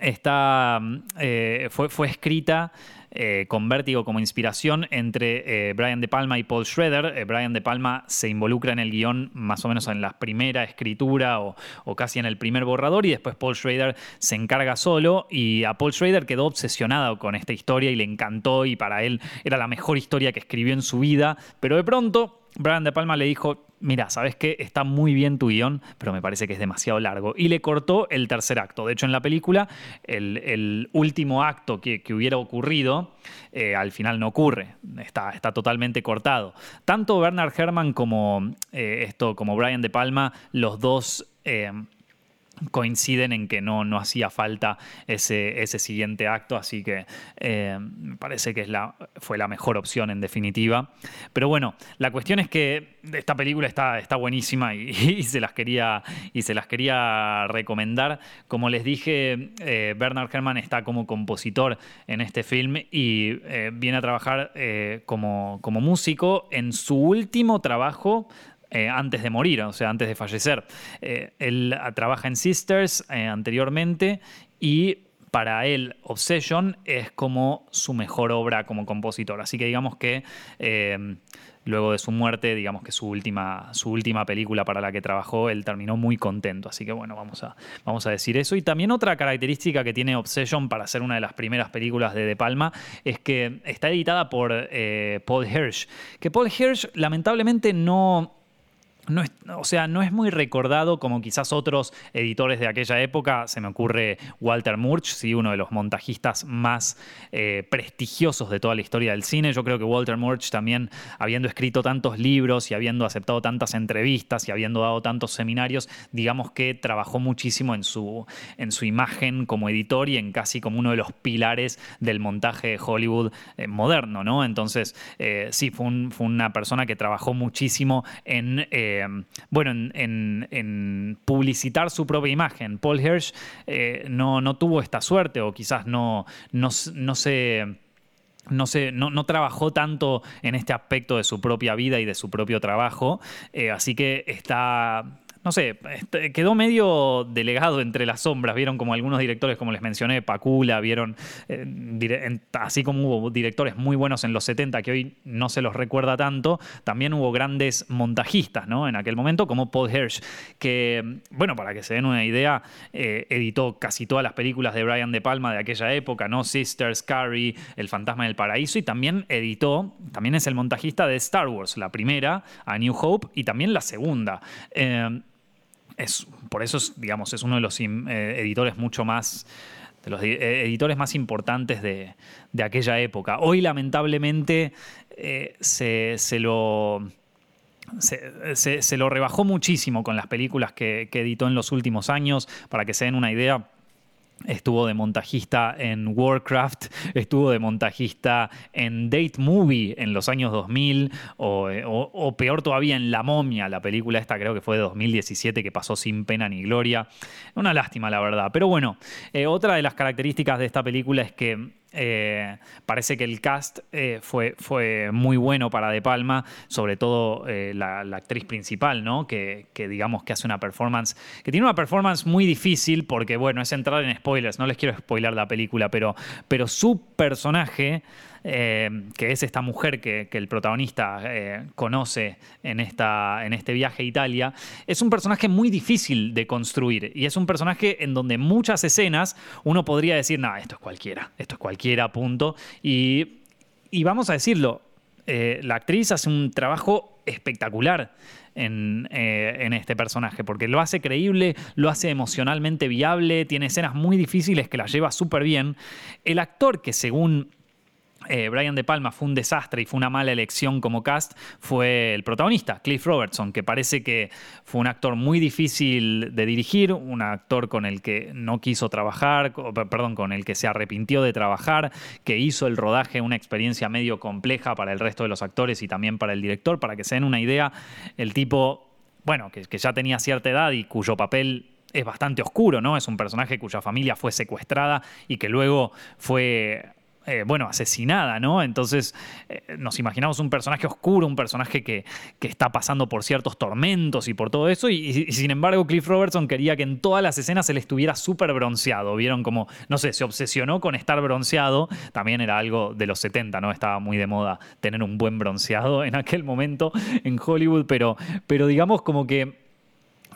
está, eh, fue, fue escrita eh, con Vértigo como inspiración entre eh, Brian De Palma y Paul Schrader. Eh, Brian De Palma se involucra en el guion más o menos en la primera escritura o, casi en el primer borrador y después Paul Schrader se encarga solo y a Paul Schrader quedó obsesionado con esta historia y le encantó y para él era la mejor historia que escribió en su vida, pero de pronto Brian De Palma le dijo, mira, ¿sabes qué? Está muy bien tu guion, pero me parece que es demasiado largo. Y le cortó el tercer acto. De hecho, en la película, el, último acto que, hubiera ocurrido, eh, al final no ocurre. Está, totalmente cortado. Tanto Bernard Herrmann como, eh, esto, como Brian De Palma, los dos... Eh, coinciden en que no, no hacía falta ese, ese siguiente acto, así que eh, me parece que es la, fue la mejor opción en definitiva. Pero bueno, la cuestión es que esta película está, está buenísima y, se las quería, y se las quería recomendar. Como les dije, eh, Bernard Herrmann está como compositor en este film y eh, viene a trabajar como, como músico en su último trabajo eh, antes de morir, o sea, antes de fallecer. Eh, él trabaja en Sisters eh, anteriormente y para él Obsession es como su mejor obra como compositor. Así que digamos que luego de su muerte, digamos que su última, su última película para la que trabajó, él terminó muy contento. Así que bueno, vamos a, vamos a decir eso. Y también otra característica que tiene Obsession para ser una de las primeras películas de De Palma es que está editada por Paul Hirsch. Que Paul Hirsch lamentablemente no no es, o sea, no es muy recordado como quizás otros editores de aquella época. Se me ocurre Walter Murch, uno de los montajistas más eh, prestigiosos de toda la historia del cine. Yo creo que Walter Murch también, habiendo escrito tantos libros y habiendo aceptado tantas entrevistas y habiendo dado tantos seminarios, digamos que trabajó muchísimo en su, en su imagen como editor y en casi como uno de los pilares del montaje de Hollywood eh, moderno, ¿no? Entonces, eh, sí, fue, una persona que trabajó muchísimo en eh, bueno, en, publicitar su propia imagen. Paul Hirsch eh, no, no, tuvo esta suerte o quizás no, no, no se... No, no, trabajó tanto en este aspecto de su propia vida y de su propio trabajo, eh, así que está no sé, este, quedó medio delegado entre las sombras. Vieron como algunos directores, como les mencioné, Pacula, vieron, eh, así como hubo directores muy buenos en los 70 que hoy no se los recuerda tanto, también hubo grandes montajistas, ¿no? En aquel momento, como Paul Hirsch, que, bueno, para que se den una idea, eh, editó casi todas las películas de Brian De Palma de aquella época, ¿no? Sisters, Carrie, El Fantasma del Paraíso, y también editó, también es el montajista de Star Wars, la primera, A New Hope, y también la segunda. Eh, es, por eso, digamos, es uno de los eh, editores mucho más de los eh, editores más importantes de, aquella época. Hoy, lamentablemente, eh, se, lo. Se, lo rebajó muchísimo con las películas que, que editó en los últimos años. Para que se den una idea, Estuvo de montajista en Warcraft, estuvo de montajista en Date Movie en los años 2000, o, peor todavía en La Momia, la película esta creo que fue de 2017 que pasó sin pena ni gloria. Una lástima, la verdad. Pero bueno, eh, otra de las características de esta película es que eh, parece que el cast eh, fue, fue muy bueno para De Palma, sobre todo eh, la, actriz principal, ¿no? Que, que, digamos que hace una performance, que tiene una performance muy difícil porque, bueno, es entrar en spoilers, no les quiero spoiler la película, pero, pero su personaje eh, que es esta mujer que, el protagonista eh, conoce en, esta, en este viaje a Italia, es un personaje muy difícil de construir y es un personaje en donde muchas escenas uno podría decir, no, esto es cualquiera, esto es cualquiera, punto. Y, y vamos a decirlo, eh, la actriz hace un trabajo espectacular en, en, este personaje, porque lo hace creíble, lo hace emocionalmente viable, tiene escenas muy difíciles que las lleva súper bien. El actor que según eh, Brian De Palma fue un desastre y fue una mala elección como cast, fue el protagonista, Cliff Robertson, que parece que fue un actor muy difícil de dirigir, un actor con el que no quiso trabajar, perdón, con el que se arrepintió de trabajar, que hizo el rodaje una experiencia medio compleja para el resto de los actores y también para el director, para que se den una idea, el tipo, bueno, que, que ya tenía cierta edad y cuyo papel es bastante oscuro, ¿no? Es un personaje cuya familia fue secuestrada y que luego fue eh, bueno, asesinada, ¿no? Entonces eh, nos imaginamos un personaje oscuro, un personaje que, está pasando por ciertos tormentos y por todo eso, y, sin embargo Cliff Robertson quería que en todas las escenas él estuviera súper bronceado, vieron como, no sé, se obsesionó con estar bronceado, también era algo de los 70, ¿no? Estaba muy de moda tener un buen bronceado en aquel momento en Hollywood, pero, pero digamos como que...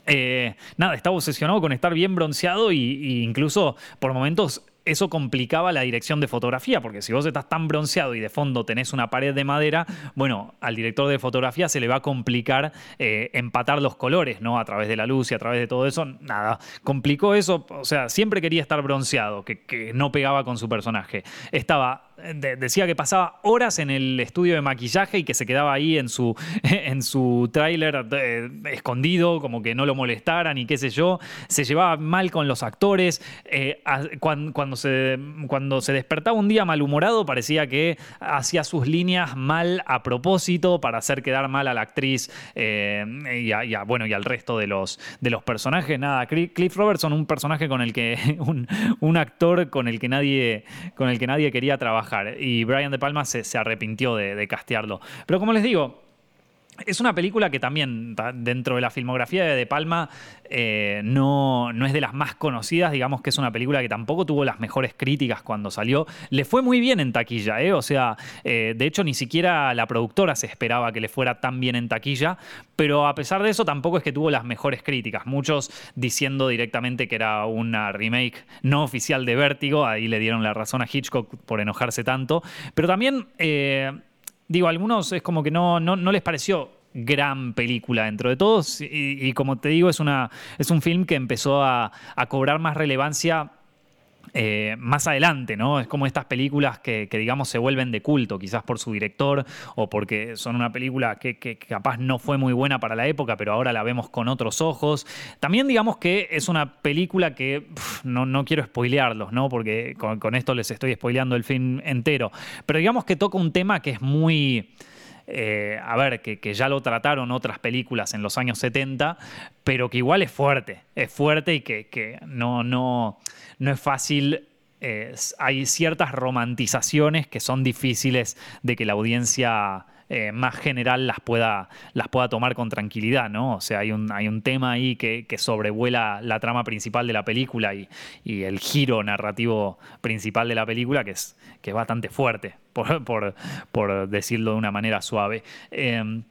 Eh, nada, estaba obsesionado con estar bien bronceado e incluso por momentos eso complicaba la dirección de fotografía, porque si vos estás tan bronceado y de fondo tenés una pared de madera, bueno, al director de fotografía se le va a complicar eh, empatar los colores, ¿no? A través de la luz y a través de todo eso, nada, complicó eso, o sea, siempre quería estar bronceado, que, que no pegaba con su personaje. Estaba decía que pasaba horas en el estudio de maquillaje y que se quedaba ahí en su, en su tráiler eh, escondido, como que no lo molestaran y qué sé yo. Se llevaba mal con los actores. Eh, cuando, se, cuando se despertaba un día malhumorado, parecía que hacía sus líneas mal a propósito para hacer quedar mal a la actriz eh, y, bueno, y al resto de los, de los personajes. Nada, Cliff Robertson, un personaje con el que. un, un actor con el que nadie, con el que nadie quería trabajar y Brian De Palma se, arrepintió de, castearlo. Pero como les digo, es una película que también dentro de la filmografía de De Palma eh, no, no, es de las más conocidas, digamos que es una película que tampoco tuvo las mejores críticas cuando salió. Le fue muy bien en taquilla, ¿eh? o sea, eh, de hecho ni siquiera la productora se esperaba que le fuera tan bien en taquilla, pero a pesar de eso tampoco es que tuvo las mejores críticas, muchos diciendo directamente que era una remake no oficial de Vértigo, ahí le dieron la razón a Hitchcock por enojarse tanto, pero también digo, algunos es como que no, no, les pareció gran película dentro de todos y, como te digo es, una, es un film que empezó a, cobrar más relevancia eh, más adelante, ¿no? Es como estas películas que, digamos, se vuelven de culto, quizás por su director o porque son una película que, capaz no fue muy buena para la época, pero ahora la vemos con otros ojos. También, digamos que es una película que no, no, quiero spoilearlos, ¿no? Porque con, esto les estoy spoileando el film entero. Pero digamos que toca un tema que es muy. Eh, a ver, que, ya lo trataron otras películas en los años 70, pero que igual es fuerte, es fuerte y que, que no, no, no es fácil eh, hay ciertas romantizaciones que son difíciles de que la audiencia eh, más general las pueda, las pueda tomar con tranquilidad, ¿no? O sea, hay un, hay un tema ahí que, sobrevuela la trama principal de la película y, el giro narrativo principal de la película que es, que es bastante fuerte, por, decirlo de una manera suave. Em,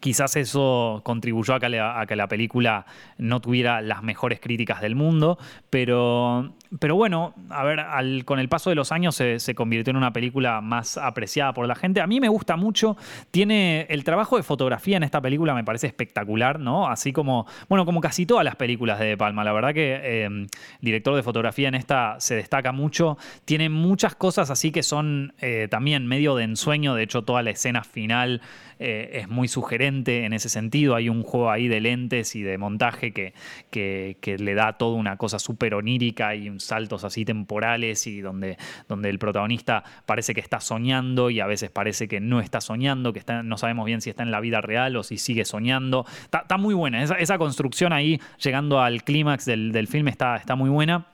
Quizás eso contribuyó a que, la, película no tuviera las mejores críticas del mundo, pero, pero bueno, a ver, con el paso de los años se, convirtió en una película más apreciada por la gente. A mí me gusta mucho, tiene el trabajo de fotografía en esta película me parece espectacular, ¿no? Así como, bueno, como casi todas las películas de De Palma, la verdad que el em, director de fotografía en esta se destaca mucho, tiene muchas cosas así que son eh, también medio de ensueño, de hecho toda la escena final eh, es muy sugerente en ese sentido. Hay un juego ahí de lentes y de montaje que, que, le da toda una cosa súper onírica y saltos así temporales y donde, donde el protagonista parece que está soñando y a veces parece que no está soñando, que está, no sabemos bien si está en la vida real o si sigue soñando. Está, muy buena. Esa, construcción ahí, llegando al clímax del, del film, está, está muy buena.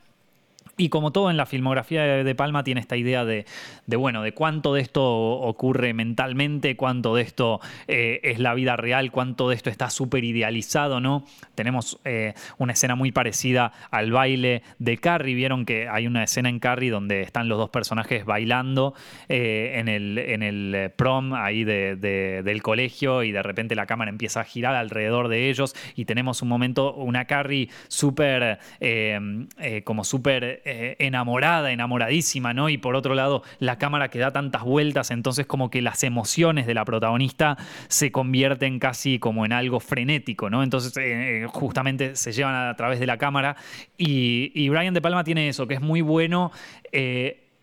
Y como todo en la filmografía de Palma tiene esta idea de, bueno, de cuánto de esto ocurre mentalmente, cuánto de esto eh, es la vida real, cuánto de esto está súper idealizado, ¿no? Tenemos eh, una escena muy parecida al baile de Carrie. Vieron que hay una escena en Carrie donde están los dos personajes bailando eh, en, el, en el prom ahí del colegio y de repente la cámara empieza a girar alrededor de ellos y tenemos un momento, una Carrie súper, como súper eh, enamorada, enamoradísima, ¿no? Y por otro lado, la cámara que da tantas vueltas, entonces como que las emociones de la protagonista se convierten casi como en algo frenético, ¿no? Entonces eh, justamente se llevan a, través de la cámara y, y, Brian De Palma tiene eso, que es muy bueno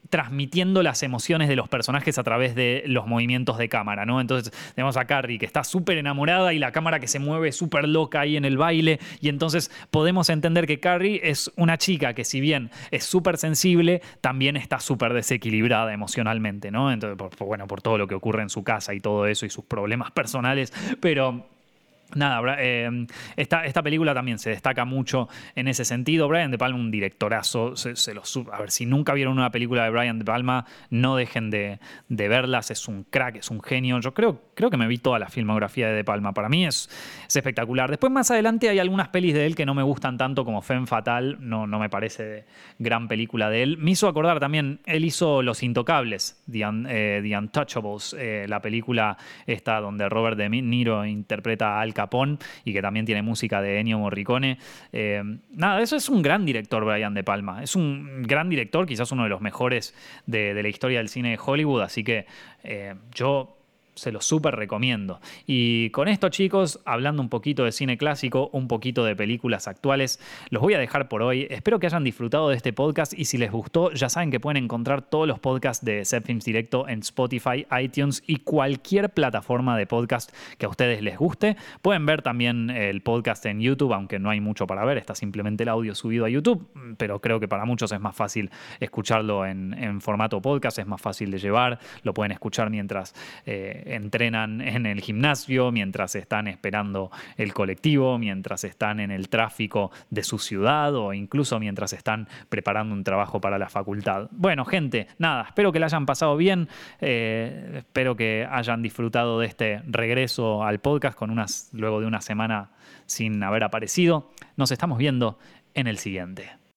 transmitiendo las emociones de los personajes a través de los movimientos de cámara, ¿no? Entonces tenemos a Carrie que está súper enamorada y la cámara que se mueve súper loca ahí en el baile y entonces podemos entender que Carrie es una chica que si bien es súper sensible, también está súper desequilibrada emocionalmente, ¿no? Entonces, bueno, por todo lo que ocurre en su casa y todo eso y sus problemas personales, pero Nada, eh, esta, esta, película también se destaca mucho en ese sentido. Brian De Palma, un directorazo. A ver, si nunca vieron una película de Brian De Palma, no dejen de, verlas. Es un crack, es un genio. Yo creo, creo que me vi toda la filmografía de De Palma. Para mí es, espectacular. Después, más adelante, hay algunas pelis de él que no me gustan tanto como Femme Fatal. No, no me parece gran película de él. Me hizo acordar también, él hizo Los Intocables, The, eh, Untouchables, eh, la película esta donde Robert De Niro interpreta a Al Capón y que también tiene música de Ennio Morricone. Eh, nada, eso es un gran director, Brian De Palma. Es un gran director, quizás uno de los mejores de, la historia del cine de Hollywood, así que eh, yo se lo súper recomiendo. Y con esto, chicos, hablando un poquito de cine clásico, un poquito de películas actuales, los voy a dejar por hoy. Espero que hayan disfrutado de este podcast y si les gustó, ya saben que pueden encontrar todos los podcasts de Films Directo en Spotify, iTunes y cualquier plataforma de podcast que a ustedes les guste. Pueden ver también el podcast en YouTube, aunque no hay mucho para ver, está simplemente el audio subido a YouTube, pero creo que para muchos es más fácil escucharlo en, formato podcast, es más fácil de llevar, lo pueden escuchar mientras... Eh, entrenan en el gimnasio, mientras están esperando el colectivo, mientras están en el tráfico de su ciudad o incluso mientras están preparando un trabajo para la facultad. Bueno, gente, nada, espero que la hayan pasado bien, eh, espero que hayan disfrutado de este regreso al podcast con unas, luego de una semana sin haber aparecido. Nos estamos viendo en el siguiente.